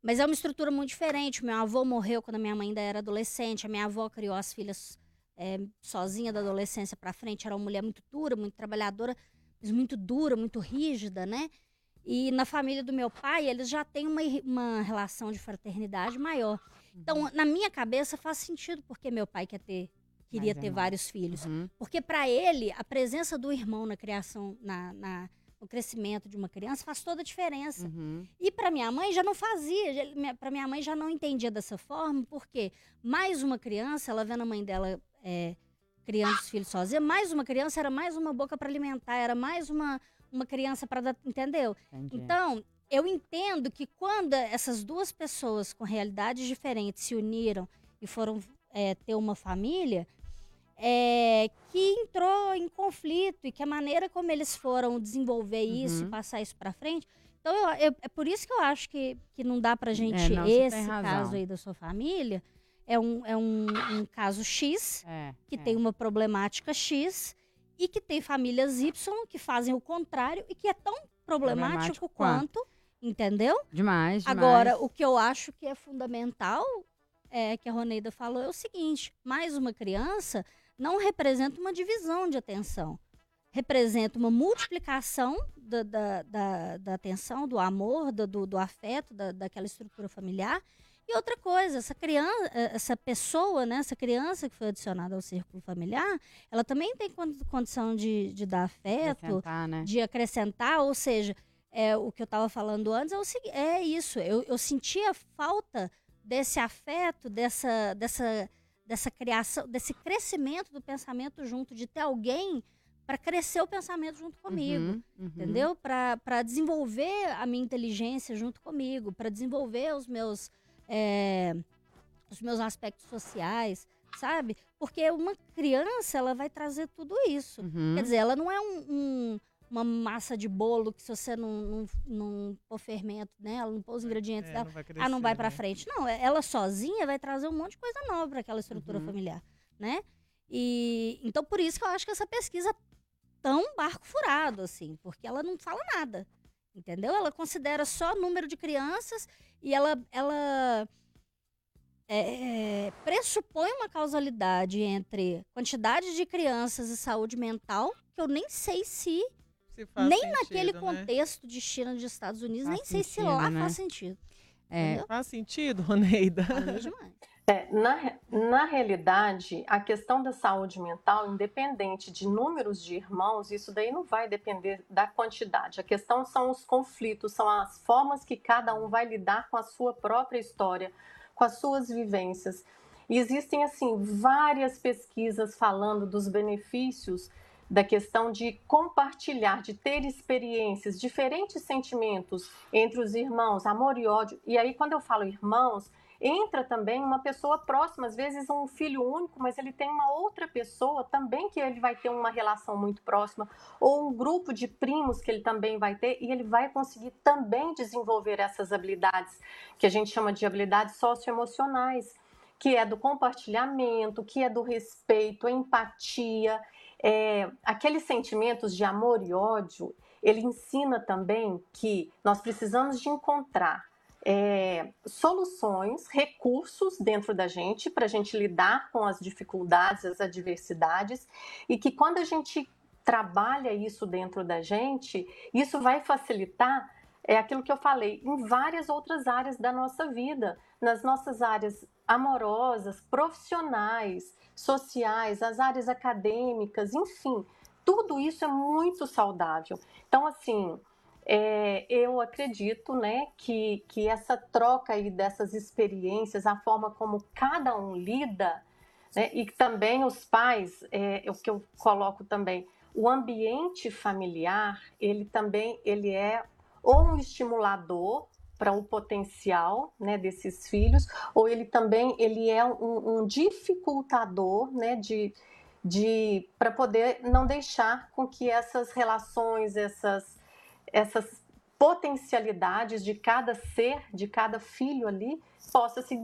mas é uma estrutura muito diferente. Meu avô morreu quando a minha mãe ainda era adolescente. A minha avó criou as filhas é, sozinha da adolescência para frente. Era uma mulher muito dura, muito trabalhadora, mas muito dura, muito rígida, né? E na família do meu pai, eles já têm uma, uma relação de fraternidade maior. Então, uhum. na minha cabeça, faz sentido porque meu pai quer ter, queria ter vários filhos. Uhum. Porque para ele, a presença do irmão na criação, na, na no crescimento de uma criança faz toda a diferença. Uhum. E para minha mãe já não fazia, para minha mãe já não entendia dessa forma, porque mais uma criança, ela vendo a mãe dela é, criando os filhos sozinha, mais uma criança era mais uma boca para alimentar, era mais uma, uma criança para dar, entendeu? Entendi. Então, eu entendo que quando essas duas pessoas com realidades diferentes se uniram e foram é, ter uma família, é, que entrou em conflito e que a maneira como eles foram desenvolver isso, uhum. passar isso para frente. Então, eu, eu, é por isso que eu acho que, que não dá pra gente, é, não, esse caso aí da sua família, é um, é um, um caso X, é, que é. tem uma problemática X, e que tem famílias Y que fazem o contrário e que é tão problemático, problemático quanto, quanto, entendeu? Demais, demais. Agora, o que eu acho que é fundamental, é que a Roneida falou, é o seguinte: mais uma criança não representa uma divisão de atenção. Representa uma multiplicação da, da, da, da atenção, do amor, do, do afeto, da, daquela estrutura familiar. E outra coisa, essa criança, eh, essa pessoa, né, essa criança que foi adicionada ao círculo familiar, ela também tem condição de, de dar afeto, né? de acrescentar, ou seja, é, o que eu estava falando antes é, o, é isso. Eu, eu sentia falta desse afeto, dessa, dessa dessa criação, desse crescimento do pensamento junto, de ter alguém para crescer o pensamento junto comigo, uhum, uhum. entendeu? Para desenvolver a minha inteligência junto comigo, para desenvolver os meus, é, os meus aspectos sociais, sabe? Porque uma criança, ela vai trazer tudo isso. Uhum. Quer dizer, ela não é um, um uma massa de bolo que se você não, não, não pôr fermento nela, não pôr os ingredientes é, dela, não crescer, ah, não vai para né? frente. Não, é, ela sozinha vai trazer um monte de coisa nova para aquela estrutura uhum. familiar, né? E então por isso que eu acho que essa pesquisa é tão barco furado assim, porque ela não fala nada. Entendeu? Ela considera só número de crianças e ela ela é, pressupõe uma causalidade entre quantidade de crianças e saúde mental, que eu nem sei se nem sentido, naquele né? contexto de China dos Estados Unidos, faz nem sei se lá né? faz sentido. É. Faz sentido, Roneida? É, na, na realidade, a questão da saúde mental, independente de números de irmãos, isso daí não vai depender da quantidade. A questão são os conflitos, são as formas que cada um vai lidar com a sua própria história, com as suas vivências. E existem, assim, várias pesquisas falando dos benefícios da questão de compartilhar, de ter experiências, diferentes sentimentos entre os irmãos, amor e ódio. E aí, quando eu falo irmãos, entra também uma pessoa próxima, às vezes um filho único, mas ele tem uma outra pessoa também que ele vai ter uma relação muito próxima, ou um grupo de primos que ele também vai ter, e ele vai conseguir também desenvolver essas habilidades que a gente chama de habilidades socioemocionais, que é do compartilhamento, que é do respeito, empatia é, aqueles sentimentos de amor e ódio, ele ensina também que nós precisamos de encontrar é, soluções, recursos dentro da gente para a gente lidar com as dificuldades, as adversidades, e que quando a gente trabalha isso dentro da gente, isso vai facilitar é aquilo que eu falei, em várias outras áreas da nossa vida, nas nossas áreas amorosas, profissionais, sociais, as áreas acadêmicas, enfim, tudo isso é muito saudável. Então, assim, é, eu acredito né, que, que essa troca aí dessas experiências, a forma como cada um lida, né, e também os pais, é, o que eu coloco também, o ambiente familiar, ele também ele é ou um estimulador para o potencial né, desses filhos, ou ele também ele é um, um dificultador né, de, de para poder não deixar com que essas relações, essas, essas potencialidades de cada ser, de cada filho ali, possa se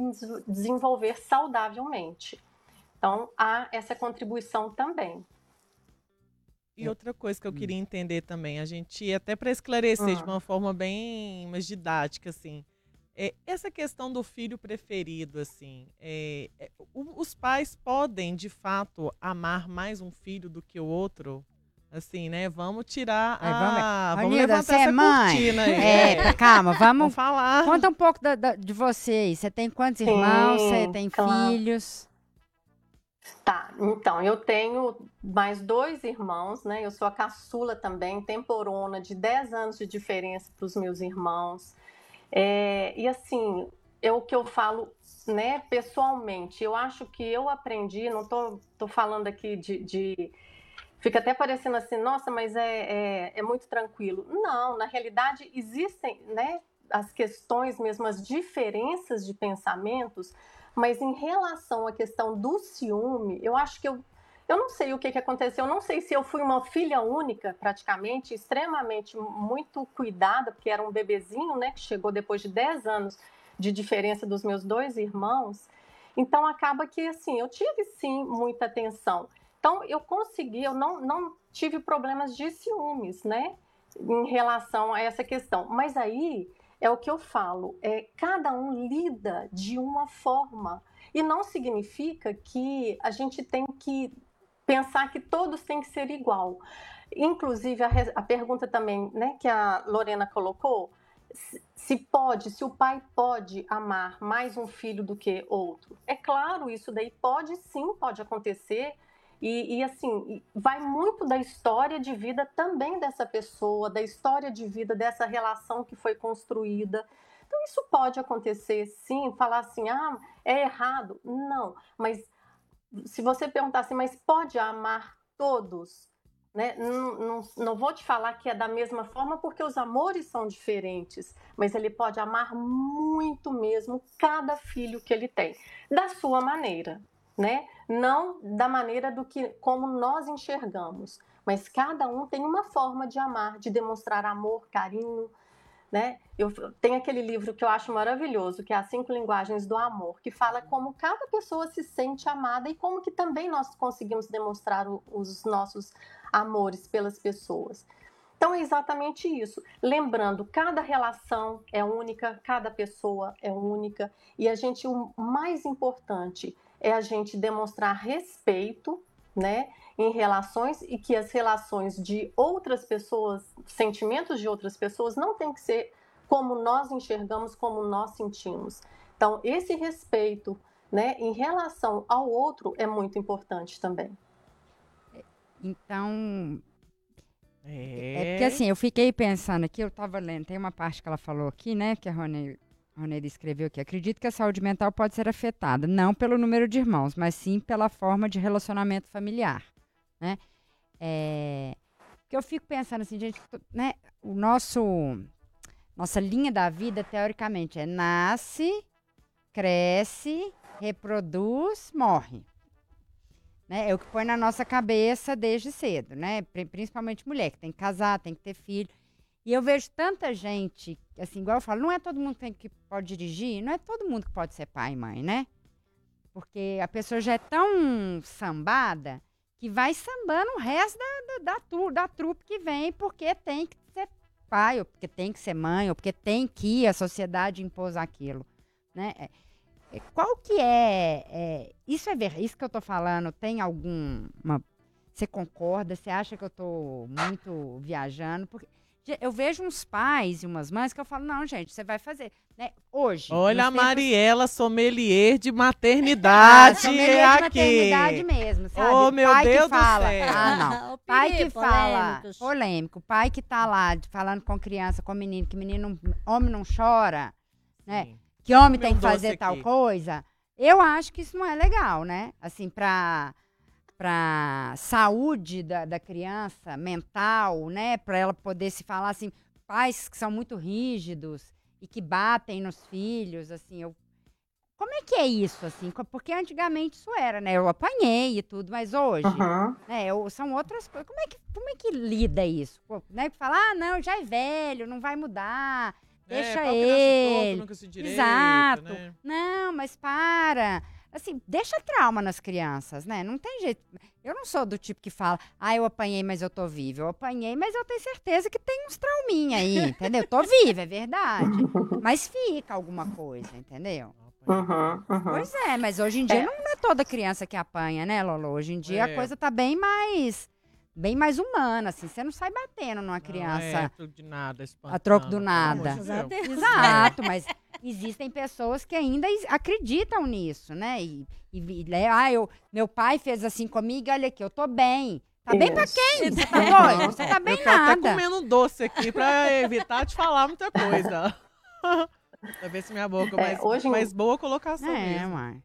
desenvolver saudavelmente. Então, há essa contribuição também. E outra coisa que eu queria hum. entender também, a gente até para esclarecer de uma forma bem mais didática, assim, é, essa questão do filho preferido, assim, é, é, os pais podem de fato amar mais um filho do que o outro? Assim, né? Vamos tirar a. Vamos, vamos Nilda, levantar essa é mãe. cortina aí. É, é. calma, vamos, vamos falar. Conta um pouco da, da, de você aí. Você tem quantos irmãos? Você tem claro. filhos? Tá, então eu tenho mais dois irmãos, né? Eu sou a caçula também, temporona, de 10 anos de diferença para os meus irmãos. É, e assim, é o que eu falo, né, pessoalmente. Eu acho que eu aprendi, não tô, tô falando aqui de, de fica até parecendo assim, nossa, mas é, é, é, muito tranquilo. Não, na realidade existem né, as questões mesmo, as diferenças de pensamentos, mas em relação à questão do ciúme, eu acho que eu. Eu não sei o que, que aconteceu, eu não sei se eu fui uma filha única, praticamente, extremamente muito cuidada, porque era um bebezinho, né, que chegou depois de 10 anos de diferença dos meus dois irmãos. Então acaba que assim, eu tive sim muita atenção. Então eu consegui, eu não, não tive problemas de ciúmes, né, em relação a essa questão. Mas aí é o que eu falo, é cada um lida de uma forma e não significa que a gente tem que pensar que todos têm que ser igual. Inclusive a, a pergunta também, né, que a Lorena colocou, se pode, se o pai pode amar mais um filho do que outro. É claro, isso daí pode sim, pode acontecer, e, e, assim, vai muito da história de vida também dessa pessoa, da história de vida dessa relação que foi construída. Então, isso pode acontecer, sim, falar assim, ah, é errado. Não, mas se você perguntar assim, mas pode amar todos? Né? Não, não, não vou te falar que é da mesma forma, porque os amores são diferentes, mas ele pode amar muito mesmo cada filho que ele tem, da sua maneira né? Não da maneira do que como nós enxergamos, mas cada um tem uma forma de amar, de demonstrar amor, carinho, né? Eu tenho aquele livro que eu acho maravilhoso, que é As Cinco Linguagens do Amor, que fala como cada pessoa se sente amada e como que também nós conseguimos demonstrar os nossos amores pelas pessoas. Então é exatamente isso. Lembrando, cada relação é única, cada pessoa é única, e a gente, o mais importante, é a gente demonstrar respeito, né, em relações e que as relações de outras pessoas, sentimentos de outras pessoas, não tem que ser como nós enxergamos, como nós sentimos. Então, esse respeito, né, em relação ao outro é muito importante também. Então, é... é porque assim, eu fiquei pensando aqui, eu estava lendo, tem uma parte que ela falou aqui, né, que a Rony Ronelli escreveu que acredito que a saúde mental pode ser afetada não pelo número de irmãos, mas sim pela forma de relacionamento familiar, né? É, que eu fico pensando assim, gente, né? O nosso nossa linha da vida, teoricamente, é nasce, cresce, reproduz, morre. Né? É o que põe na nossa cabeça desde cedo, né? Principalmente mulher, que tem que casar, tem que ter filho. E eu vejo tanta gente, assim, igual eu falo, não é todo mundo que, pode dirigir, não é todo mundo que pode ser pai e mãe, né? Porque a pessoa já é tão sambada que vai sambando o resto da, da, da, da trupe que vem, porque tem que ser pai, ou porque tem que ser mãe, ou porque tem que a sociedade impôs aquilo, né? É, é, qual que é, é isso é ver, isso que eu tô falando, tem alguma, você concorda, você acha que eu tô muito viajando? Porque eu vejo uns pais e umas mães que eu falo, não, gente, você vai fazer. Né? Hoje. Olha a tempos... Mariela sommelier de maternidade. Ah, sommelier aqui. de maternidade mesmo, sabe? Oh, meu pai Deus que fala. Ah, não. pai que fala. Polêmico. Pai que tá lá falando com criança, com menino, que menino, homem não chora, né? Sim. Que homem tem que fazer tal coisa. Eu acho que isso não é legal, né? Assim, pra para saúde da, da criança mental, né? Para ela poder se falar assim, pais que são muito rígidos e que batem nos filhos, assim, eu como é que é isso, assim? Porque antigamente isso era, né? Eu apanhei e tudo, mas hoje, uhum. né? Eu, são outras coisas. Como é que, como é que lida isso? Pô, né? Falar, ah, não, já é velho, não vai mudar. É, deixa é, ele. Direito, Exato. Né? Não, mas para assim, deixa trauma nas crianças, né? Não tem jeito. Eu não sou do tipo que fala, ah, eu apanhei, mas eu tô viva. Eu apanhei, mas eu tenho certeza que tem uns trauminha aí, entendeu? Eu tô viva, é verdade. Mas fica alguma coisa, entendeu? Uhum, uhum. Pois é, mas hoje em dia é. não é toda criança que apanha, né, Lolo? Hoje em dia é. a coisa tá bem mais bem mais humana, assim. Você não sai batendo numa criança. Não é troco de nada, A troco do nada. Exato, mas existem pessoas que ainda acreditam nisso, né? E, e, e ah, eu, meu pai fez assim comigo, olha aqui, eu tô bem. Tá bem pra quem? Você tá bom? Você tá bem eu tô nada. até comendo doce aqui pra evitar de falar muita coisa. pra ver se minha boca é, mais, hoje mais boa colocação é, mesmo. Mãe.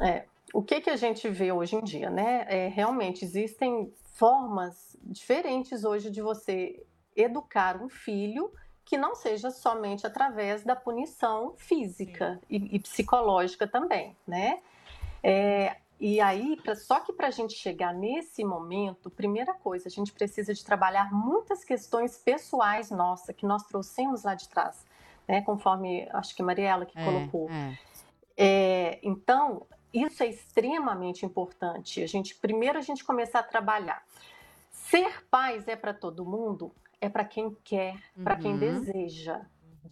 É, o que que a gente vê hoje em dia, né? É, realmente existem formas diferentes hoje de você educar um filho que não seja somente através da punição física e, e, psicológica também, né? É, e aí, pra, só que para a gente chegar nesse momento, primeira coisa, a gente precisa de trabalhar muitas questões pessoais nossas que nós trouxemos lá de trás, né? Conforme acho que a Mariela que é, colocou. É. É, então, isso é extremamente importante. A gente primeiro a gente começar a trabalhar. Ser pais é para todo mundo? É para quem quer, uhum. para quem deseja,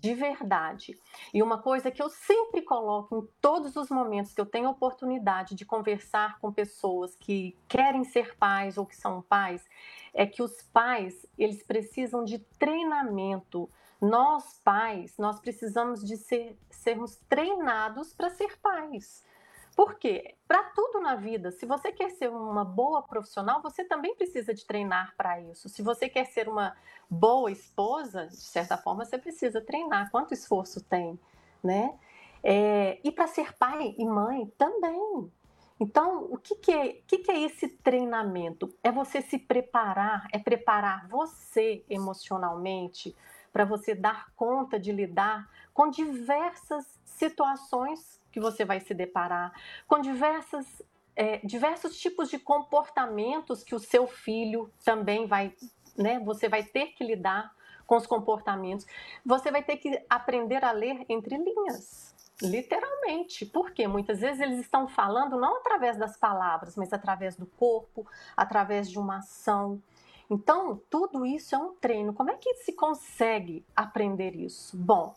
de verdade. E uma coisa que eu sempre coloco em todos os momentos que eu tenho oportunidade de conversar com pessoas que querem ser pais ou que são pais, é que os pais, eles precisam de treinamento. Nós, pais, nós precisamos de ser, sermos treinados para ser pais. Por quê? Para tudo na vida, se você quer ser uma boa profissional, você também precisa de treinar para isso. Se você quer ser uma boa esposa, de certa forma, você precisa treinar. Quanto esforço tem, né? É, e para ser pai e mãe também. Então, o que, que, é, que, que é esse treinamento? É você se preparar, é preparar você emocionalmente para você dar conta de lidar com diversas situações que você vai se deparar, com diversas, é, diversos tipos de comportamentos que o seu filho também vai né? Você vai ter que lidar com os comportamentos. Você vai ter que aprender a ler entre linhas, literalmente. Porque muitas vezes eles estão falando não através das palavras, mas através do corpo, através de uma ação. Então, tudo isso é um treino. Como é que se consegue aprender isso? Bom,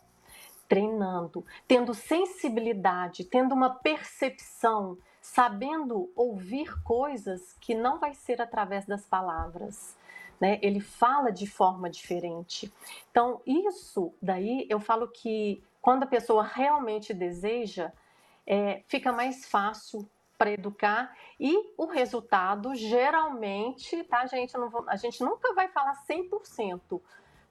treinando, tendo sensibilidade, tendo uma percepção, sabendo ouvir coisas que não vai ser através das palavras né? Ele fala de forma diferente. Então, isso daí eu falo que quando a pessoa realmente deseja, é, fica mais fácil para educar e o resultado geralmente, tá, gente? Vou, a gente nunca vai falar 100%,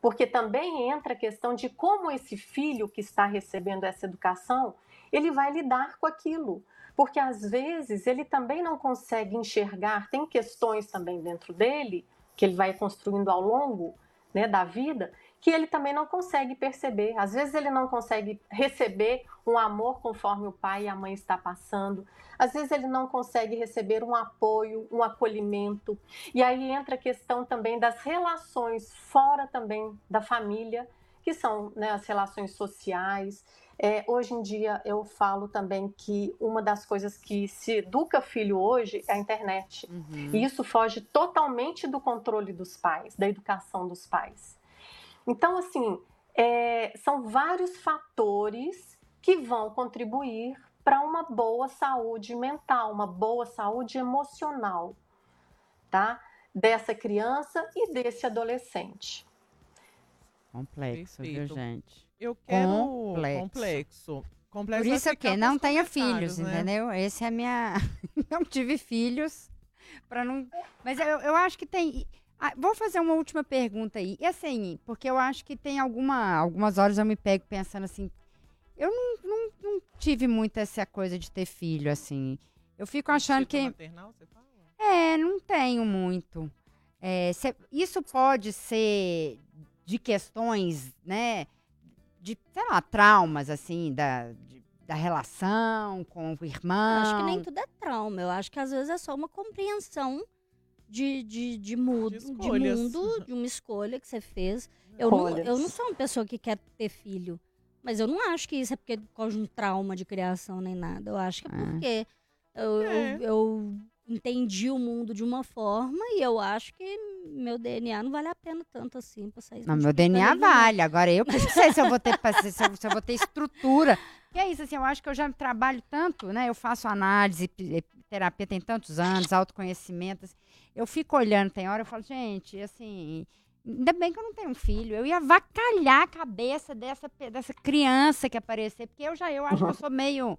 porque também entra a questão de como esse filho que está recebendo essa educação, ele vai lidar com aquilo. porque às vezes ele também não consegue enxergar, tem questões também dentro dele, que ele vai construindo ao longo né, da vida, que ele também não consegue perceber. Às vezes ele não consegue receber um amor conforme o pai e a mãe está passando. Às vezes ele não consegue receber um apoio, um acolhimento. E aí entra a questão também das relações fora também da família, que são né, as relações sociais. É, hoje em dia eu falo também que uma das coisas que se educa filho hoje é a internet. Uhum. E isso foge totalmente do controle dos pais, da educação dos pais. Então, assim, é, são vários fatores que vão contribuir para uma boa saúde mental, uma boa saúde emocional, tá? Dessa criança e desse adolescente. Complexo, Perfeito. viu, gente? Eu quero complexo. complexo. complexo Por isso é que não tenha filhos, né? entendeu? Esse é a minha. não tive filhos para não. Mas eu, eu acho que tem. Ah, vou fazer uma última pergunta aí. E assim, porque eu acho que tem alguma, algumas horas eu me pego pensando assim. Eu não, não, não tive muito essa coisa de ter filho, assim. Eu fico achando que. Maternal, você fala? É, não tenho muito. É, cê, isso pode ser de questões, né? De, sei lá, traumas, assim, da, de, da relação com o irmão. Eu acho que nem tudo é trauma. Eu acho que às vezes é só uma compreensão de, de, de, mudo, de, de mundo, de uma escolha que você fez. Eu não, eu não sou uma pessoa que quer ter filho. Mas eu não acho que isso é porque por causa de um trauma de criação nem nada. Eu acho que é, é. porque eu, é. eu, eu, entendi o mundo de uma forma e eu acho que meu DNA não vale a pena tanto assim pra sair. Não, meu DNA vale. Agora eu não sei se eu vou ter se eu, se eu vou ter estrutura. Que é isso, assim, eu acho que eu já trabalho tanto, né? Eu faço análise, terapia tem tantos anos, autoconhecimento. Assim, eu fico olhando, tem hora eu falo, gente, assim, ainda bem que eu não tenho um filho. Eu ia vacalhar a cabeça dessa, dessa criança que aparecer, porque eu já eu acho que eu sou meio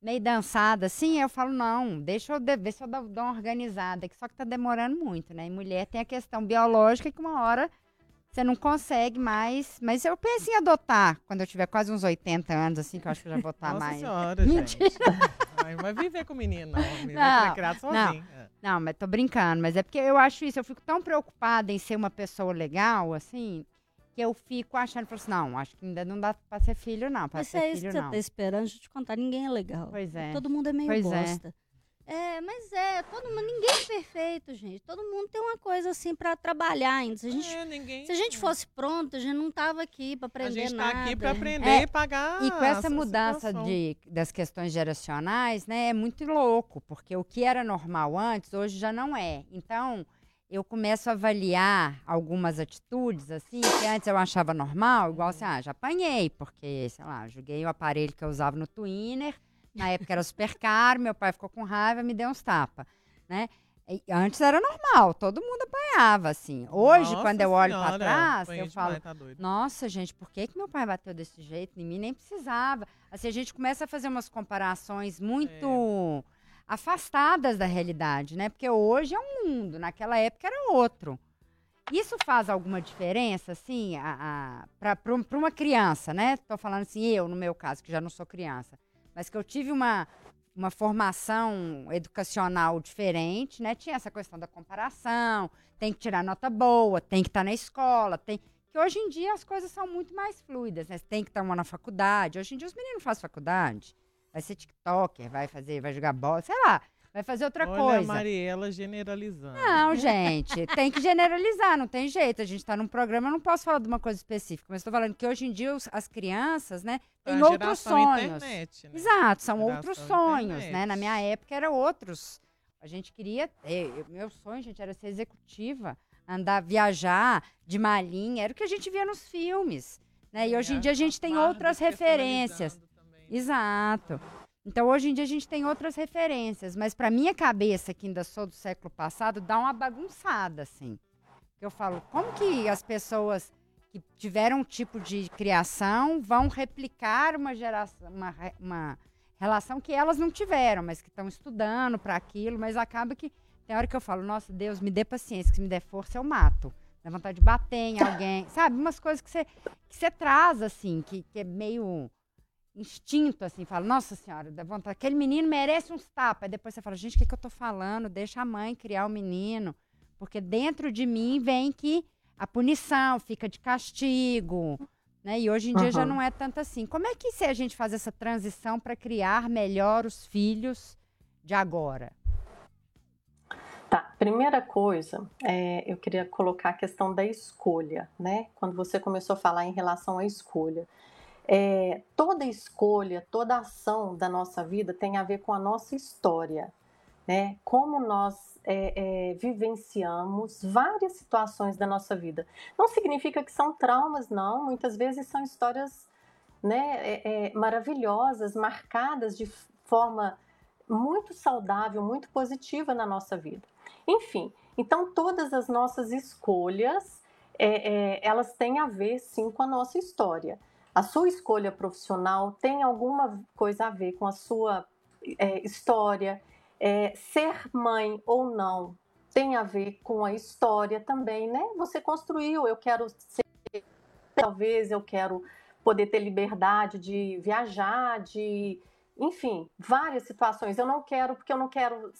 meio dançada assim, eu falo, não, deixa eu ver se eu dou, dou uma organizada, que só que tá demorando muito, né? E mulher tem a questão biológica que uma hora você não consegue mais. Mas eu penso em adotar quando eu tiver quase uns 80 anos, assim, que eu acho que eu já vou estar Nossa mais. Senhora, Mentira. gente. Ai, vai viver com o menino, não. O menino não, vai criar sozinho. Não, é. não, mas tô brincando. Mas é porque eu acho isso, eu fico tão preocupada em ser uma pessoa legal, assim, que eu fico achando, assim, não, acho que ainda não dá pra ser filho, não. Pra mas ser é filho, isso que não. você tá esperando, deixa eu te contar, ninguém é legal. Pois é. Todo mundo é meio pois é. bosta. É. É, mas é, todo mundo, ninguém perfeito, gente. Todo mundo tem uma coisa assim para trabalhar ainda. Se a gente, é, ninguém... se a gente fosse pronto, a gente não tava aqui para aprender nada. A gente nada. tá aqui para aprender é, e pagar. E com essa mudança de, das questões geracionais, né, é muito louco, porque o que era normal antes, hoje já não é. Então, eu começo a avaliar algumas atitudes, assim, que antes eu achava normal, igual assim, ah, já apanhei, porque, sei lá, joguei o aparelho que eu usava no Twinner na época era super caro, meu pai ficou com raiva, me deu uns tapas, né? Antes era normal, todo mundo apanhava, assim. Hoje, nossa quando eu olho para trás, eu falo, tá nossa, gente, por que, que meu pai bateu desse jeito em mim? Nem precisava. Assim, a gente começa a fazer umas comparações muito é. afastadas da realidade, né? Porque hoje é um mundo, naquela época era outro. Isso faz alguma diferença, assim, para uma criança, né? Estou falando assim, eu, no meu caso, que já não sou criança mas que eu tive uma, uma formação educacional diferente, né? Tinha essa questão da comparação, tem que tirar nota boa, tem que estar tá na escola, tem que hoje em dia as coisas são muito mais fluidas, né? Tem que estar uma na faculdade. Hoje em dia os meninos fazem faculdade, vai ser TikToker, vai fazer, vai jogar bola, sei lá vai fazer outra Olha coisa. a Mariela generalizando. Não, gente, tem que generalizar, não tem jeito. A gente está num programa, eu não posso falar de uma coisa específica, mas estou falando que hoje em dia os, as crianças, né, têm outros sonhos. Internet, né? Exato, são outros sonhos, internet. né? Na minha época era outros. A gente queria ter, meu sonho, gente, era ser executiva, andar, viajar de malinha, era o que a gente via nos filmes, né? E hoje em dia a gente tem outras referências. Exato. Então, hoje em dia, a gente tem outras referências, mas para minha cabeça, que ainda sou do século passado, dá uma bagunçada, assim. Eu falo, como que as pessoas que tiveram um tipo de criação vão replicar uma geração, uma, uma relação que elas não tiveram, mas que estão estudando para aquilo, mas acaba que tem hora que eu falo, nossa, Deus, me dê paciência, que se me der força, eu mato. Dá vontade de bater em alguém, sabe? Umas coisas que você, que você traz, assim, que, que é meio instinto, assim, fala, nossa senhora, dá vontade, aquele menino merece uns tapas. Aí depois você fala, gente, o que, que eu tô falando? Deixa a mãe criar o menino. Porque dentro de mim vem que a punição fica de castigo, né? E hoje em dia já não é tanto assim. Como é que se a gente faz essa transição para criar melhor os filhos de agora? Tá, primeira coisa, é, eu queria colocar a questão da escolha, né? Quando você começou a falar em relação à escolha. É, toda escolha, toda ação da nossa vida tem a ver com a nossa história, né? Como nós é, é, vivenciamos várias situações da nossa vida. Não significa que são traumas, não. Muitas vezes são histórias né, maravilhosas, marcadas de forma muito saudável, muito positiva na nossa vida. Enfim, então todas as nossas escolhas, elas têm a ver sim com a nossa história. A sua escolha profissional tem alguma coisa a ver com a sua é, história. É, ser mãe ou não tem a ver com a história também, né? Você construiu, eu quero ser, talvez eu quero poder ter liberdade de viajar, de, enfim, várias situações. Eu não quero porque eu não quero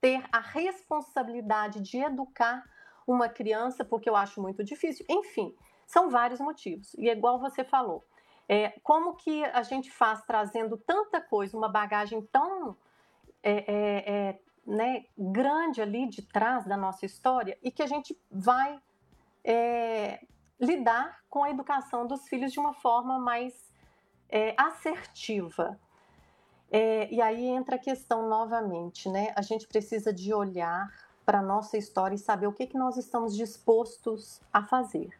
ter a responsabilidade de educar uma criança porque eu acho muito difícil. Enfim, são vários motivos. E é igual você falou, é, como que a gente faz trazendo tanta coisa, uma bagagem tão é, é, é, né, grande ali de trás da nossa história e que a gente vai é, lidar com a educação dos filhos de uma forma mais é, assertiva. e aí entra a questão novamente, né? A gente precisa de olhar para a nossa história e saber o que, que nós estamos dispostos a fazer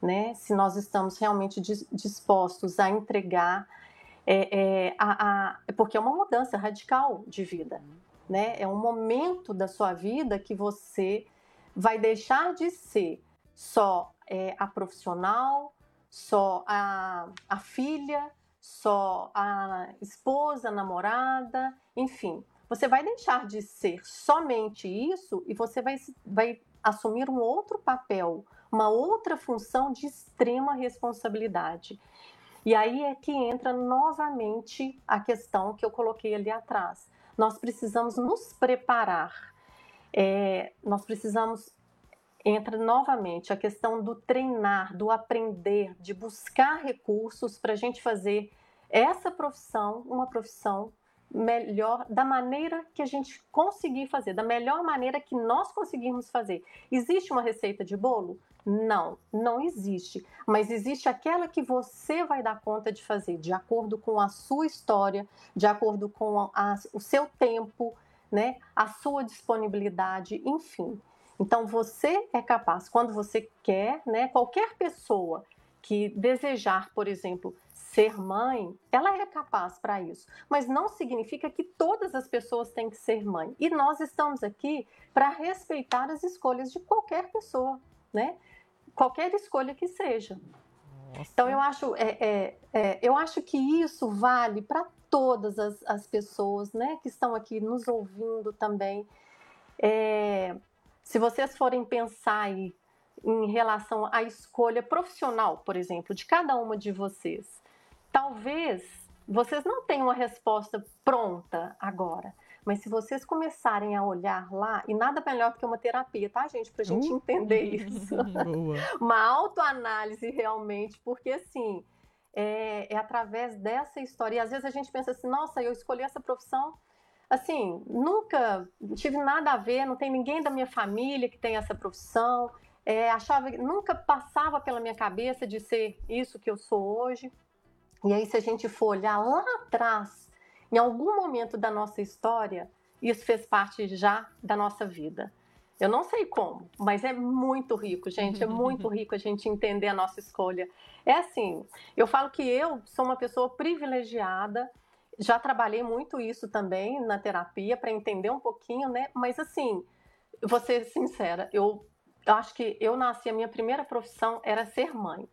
né? Se nós estamos realmente dispostos a entregar, é, é, a, a, porque é uma mudança radical de vida, né? É um momento da sua vida que você vai deixar de ser só é, a profissional, só a, a filha, só a esposa, a namorada, enfim. Você vai deixar de ser somente isso e você vai, vai assumir um outro papel, uma outra função de extrema responsabilidade. E aí é que entra novamente a questão que eu coloquei ali atrás. Nós precisamos nos preparar, é, nós precisamos. Entra novamente a questão do treinar, do aprender, de buscar recursos para a gente fazer essa profissão uma profissão melhor, da maneira que a gente conseguir fazer, da melhor maneira que nós conseguirmos fazer. Existe uma receita de bolo? Não, não existe. Mas existe aquela que você vai dar conta de fazer, de acordo com a sua história, de acordo com a, o seu tempo, né? a sua disponibilidade, enfim. Então você é capaz, quando você quer, né? qualquer pessoa que desejar, por exemplo, ser mãe, ela é capaz para isso, mas não significa que todas as pessoas têm que ser mãe. E nós estamos aqui para respeitar as escolhas de qualquer pessoa, né? Qualquer escolha que seja. Nossa. Então eu acho, é, é, é, eu acho que isso vale para todas as, as, pessoas, né, que estão aqui nos ouvindo também. É, se vocês forem pensar aí em relação à escolha profissional, por exemplo, de cada uma de vocês, Talvez vocês não tenham uma resposta pronta agora, mas se vocês começarem a olhar lá, e nada melhor do que uma terapia, tá, gente? Pra gente uh, entender isso. uma autoanálise realmente, porque assim, é, é, através dessa história. E às vezes a gente pensa assim, nossa, eu escolhi essa profissão. Assim, nunca tive nada a ver, não tem ninguém da minha família que tem essa profissão. É, achava, nunca passava pela minha cabeça de ser isso que eu sou hoje. E aí, se a gente for olhar lá atrás, em algum momento da nossa história, isso fez parte já da nossa vida. Eu não sei como, mas é muito rico, gente. É muito rico a gente entender a nossa escolha. É assim, eu falo que eu sou uma pessoa privilegiada, já trabalhei muito isso também na terapia para entender um pouquinho, né? Mas assim, vou ser sincera, eu, eu acho que eu nasci, a minha primeira profissão era ser mãe.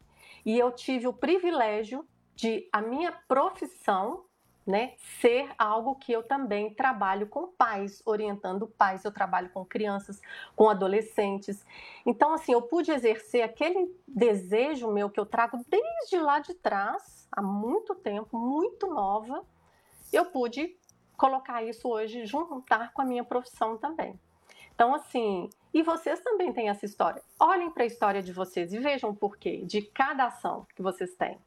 E eu tive o privilégio de a minha profissão né, ser algo que eu também trabalho com pais, orientando pais, eu trabalho com crianças, com adolescentes. Então, assim, eu pude exercer aquele desejo meu que eu trago desde lá de trás, há muito tempo, muito nova, eu pude colocar isso hoje, juntar com a minha profissão também. Então, assim, e vocês também têm essa história. Olhem para a história de vocês e vejam o porquê de cada ação que vocês têm.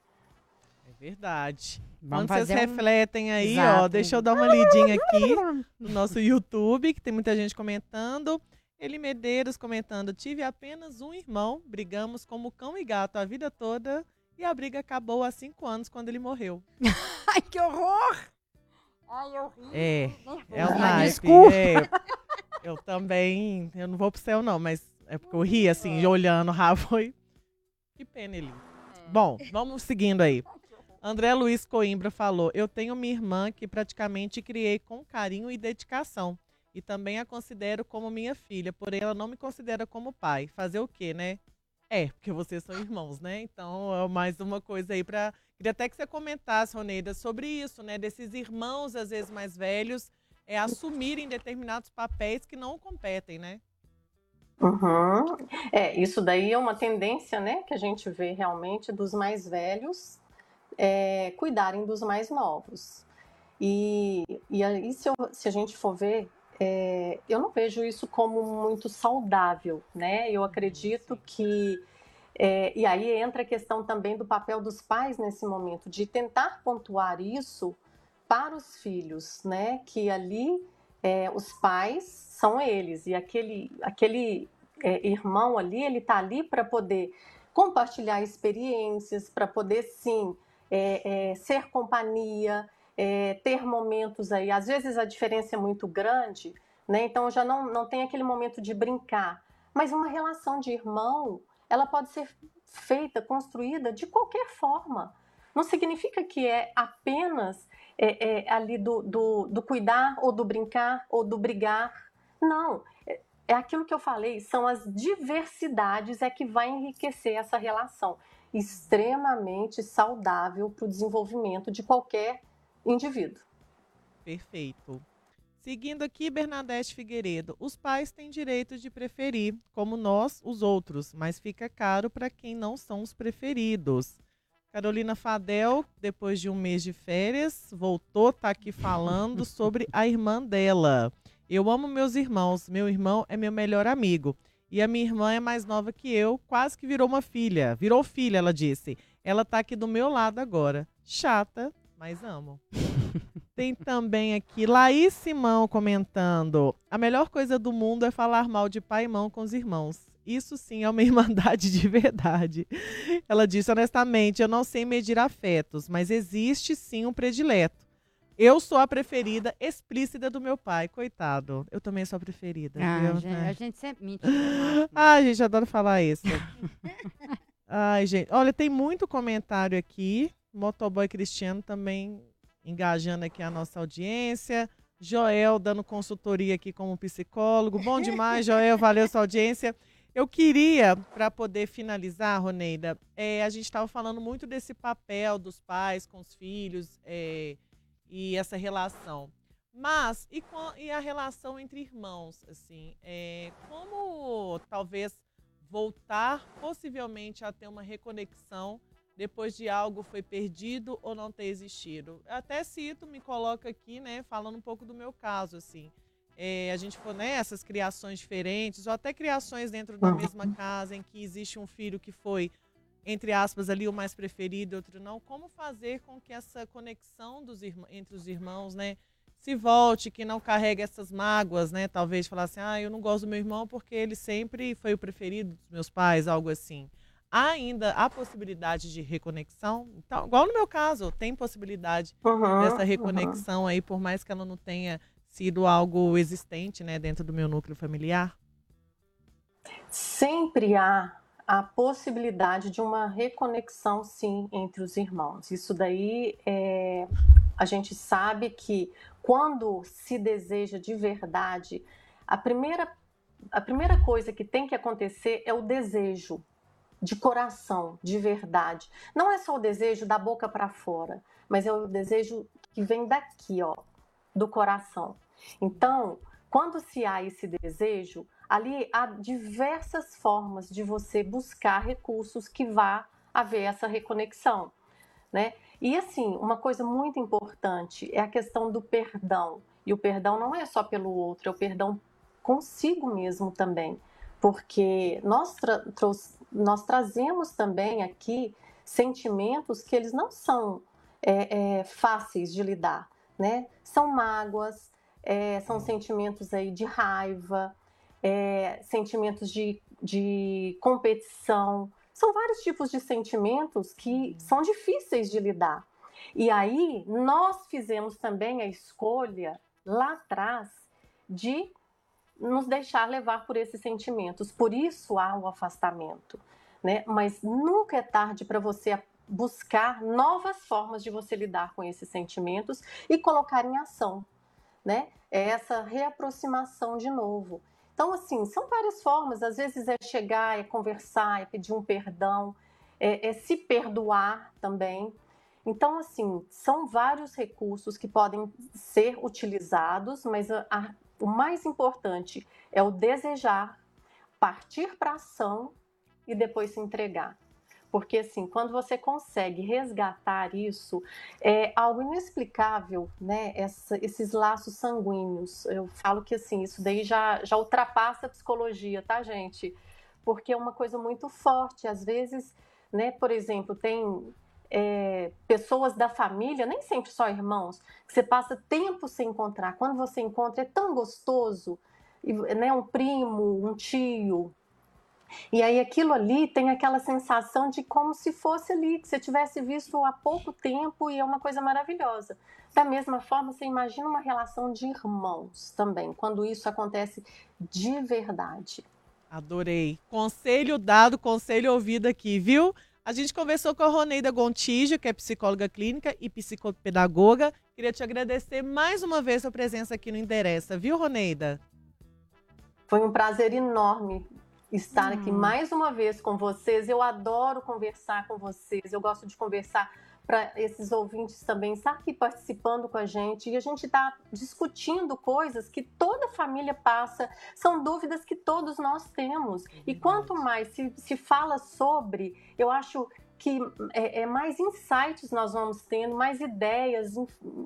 Verdade. Vamos Quando vocês um... refletem aí, Exato. ó, deixa eu dar uma lidinha aqui no nosso YouTube, que tem muita gente comentando. Ele Medeiros comentando: Tive apenas um irmão, brigamos como cão e gato a vida toda e a briga acabou há cinco anos quando ele morreu. Ai, que horror! Ai, eu ri. É, é o naipe. É, eu também, eu não vou pro céu não, mas é porque eu ri assim, olhando o rabo. Foi... Que pena ele. É. Bom, vamos seguindo aí. André Luiz Coimbra falou: Eu tenho minha irmã que praticamente criei com carinho e dedicação e também a considero como minha filha, porém ela não me considera como pai. Fazer o quê, né? É, porque vocês são irmãos, né? Então, é mais uma coisa aí para Queria até que você comentasse, Roneida, sobre isso, né? Desses irmãos, às vezes mais velhos, é, assumirem determinados papéis que não competem, né? Uhum. É, isso daí é uma tendência, né, que a gente vê realmente dos mais velhos é, cuidarem dos mais novos. E, e aí, se, eu, se a gente for ver, é, eu não vejo isso como muito saudável, né? Eu acredito que é, e aí entra a questão também do papel dos pais nesse momento, de tentar pontuar isso para os filhos, né? Que ali é, os pais são eles e aquele, aquele é, irmão ali, ele está ali para poder compartilhar experiências, para poder sim é, é, ser companhia, é, ter momentos aí. Às vezes a diferença é muito grande, né? Então já não, não tem aquele momento de brincar. Mas uma relação de irmão, ela pode ser feita, construída de qualquer forma. Não significa que é apenas é, é, ali do, do, do cuidar ou do brincar ou do brigar. Não, é, é aquilo que eu falei, são as diversidades é que vai enriquecer essa relação extremamente saudável para o desenvolvimento de qualquer indivíduo. Perfeito. Seguindo aqui, Bernadette Figueiredo. Os pais têm direito de preferir, como nós, os outros, mas fica caro para quem não são os preferidos. Carolina Fadel, depois de um mês de férias, voltou, tá aqui falando sobre a irmã dela. Eu amo meus irmãos, meu irmão é meu melhor amigo. E a minha irmã é mais nova que eu, quase que virou uma filha. Virou filha, ela disse. Ela tá aqui do meu lado agora. Chata, mas amo. Tem também aqui Laís Simão comentando: a melhor coisa do mundo é falar mal de pai e mão com os irmãos. Isso sim é uma irmandade de verdade. Ela disse honestamente: eu não sei medir afetos, mas existe sim um predileto. Eu sou a preferida explícita do meu pai, coitado. Eu também sou a preferida. Ah, viu? Gente, a gente sempre mente. Ai, gente, adoro falar isso. Ai, gente. Olha, tem muito comentário aqui. Motoboy Cristiano também engajando aqui a nossa audiência. Joel dando consultoria aqui como psicólogo. Bom demais, Joel. Valeu sua audiência. Eu queria, para poder finalizar, Roneida, é, a gente estava falando muito desse papel dos pais com os filhos é, e essa relação. Mas, e, com, e, a relação entre irmãos? assim, é, Como talvez voltar possivelmente a ter uma reconexão depois de algo foi perdido ou não ter existido. Até cito, me coloca aqui, né, falando um pouco do meu caso, assim. É, a gente for nessas né, criações diferentes, ou até criações dentro da mesma casa, em que existe um filho que foi, entre aspas, ali o mais preferido, outro não. Como fazer com que essa conexão dos entre os irmãos, né, se volte, que não carregue essas mágoas, né? Talvez falar assim, ah, eu não gosto do meu irmão porque ele sempre foi o preferido dos meus pais, algo assim há ainda a possibilidade de reconexão. Então, igual no meu caso, tem possibilidade uhum, dessa reconexão uhum. aí, por mais que ela não tenha sido algo existente, né, dentro do meu núcleo familiar? Sempre há a possibilidade de uma reconexão, sim, entre os irmãos. Isso daí é, a gente sabe que quando se deseja de verdade, a primeira, a primeira coisa que tem que acontecer é o desejo de coração, de verdade. Não é só o desejo da boca para fora, mas é o desejo que vem daqui, ó, do coração. Então, quando se há esse desejo, ali há diversas formas de você buscar recursos que vá haver essa reconexão, né? E assim, uma coisa muito importante é a questão do perdão. E o perdão não é só pelo outro, é o perdão consigo mesmo também. Porque nós, tra nós trazemos também aqui sentimentos que eles não são é, é, fáceis de lidar, né? São mágoas, é, são sentimentos aí de raiva, é, sentimentos de, de competição, são vários tipos de sentimentos que são difíceis de lidar. E aí nós fizemos também a escolha lá atrás de nos deixar levar por esses sentimentos. Por isso há o afastamento, né? Mas nunca é tarde para você buscar novas formas de você lidar com esses sentimentos e colocar em ação, né? É essa reaproximação de novo. Então, assim, são várias formas. Às vezes é chegar, é conversar, é pedir um perdão, é, é se perdoar também. Então, assim, são vários recursos que podem ser utilizados, mas a, a, o mais importante é o desejar, partir para ação e depois se entregar. Porque, assim, quando você consegue resgatar isso, é algo inexplicável, né? Essa, esses laços sanguíneos. Eu falo que, assim, isso daí já, já ultrapassa a psicologia, tá, gente? Porque é uma coisa muito forte. Às vezes, né, por exemplo, tem é, pessoas da família, nem sempre só irmãos, que você passa tempo sem encontrar. Quando você encontra, é tão gostoso. Né, um primo, um tio, e aí aquilo ali tem aquela sensação de como se fosse ali, que você tivesse visto há pouco tempo e é uma coisa maravilhosa. Da mesma forma, você imagina uma relação de irmãos também, quando isso acontece de verdade. Adorei. Conselho dado, conselho ouvido aqui, viu? A gente conversou com a Roneida Gontijo, que é psicóloga clínica e psicopedagoga. Queria te agradecer mais uma vez a presença aqui no Interessa, viu, Roneida? Foi um prazer enorme estar aqui hum. mais uma vez com vocês. Eu adoro conversar com vocês, eu gosto de conversar para esses ouvintes também estar aqui participando com a gente e a gente está discutindo coisas que toda família passa, são dúvidas que todos nós temos. E quanto mais se, se fala sobre, eu acho que é, é, mais insights nós vamos tendo, mais ideias,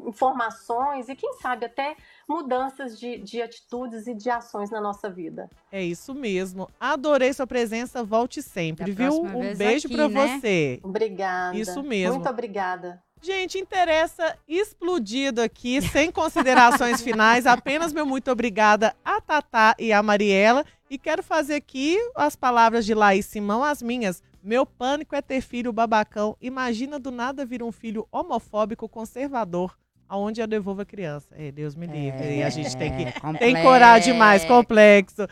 informações e, quem sabe, até mudanças de, de atitudes e de ações na nossa vida. É isso mesmo. Adorei sua presença. Volte sempre, viu? Um beijo para né? você. Obrigada. Isso mesmo. Muito obrigada. Gente, interessa explodido aqui, sem considerações finais. Apenas meu muito obrigada a Tatá e a Mariela. E quero fazer aqui as palavras de Laís Simão, as minhas. Meu pânico é ter filho babacão. Imagina do nada vir um filho homofóbico conservador aonde eu devolvo a criança. É, Deus me livre. É, e a gente tem que é, tem que orar demais, complexo.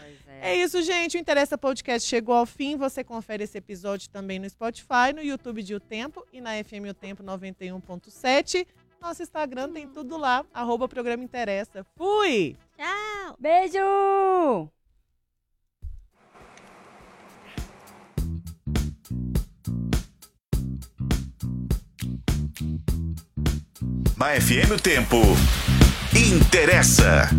É. é. isso, gente. O Interessa Podcast chegou ao fim. Você confere esse episódio também no Spotify, no YouTube de O Tempo e na FM O Tempo 91.7. Nosso Instagram tem tudo lá. Arroba Programa Interessa. Fui! Tchau! Beijo! Na FM o Tempo. Interessa.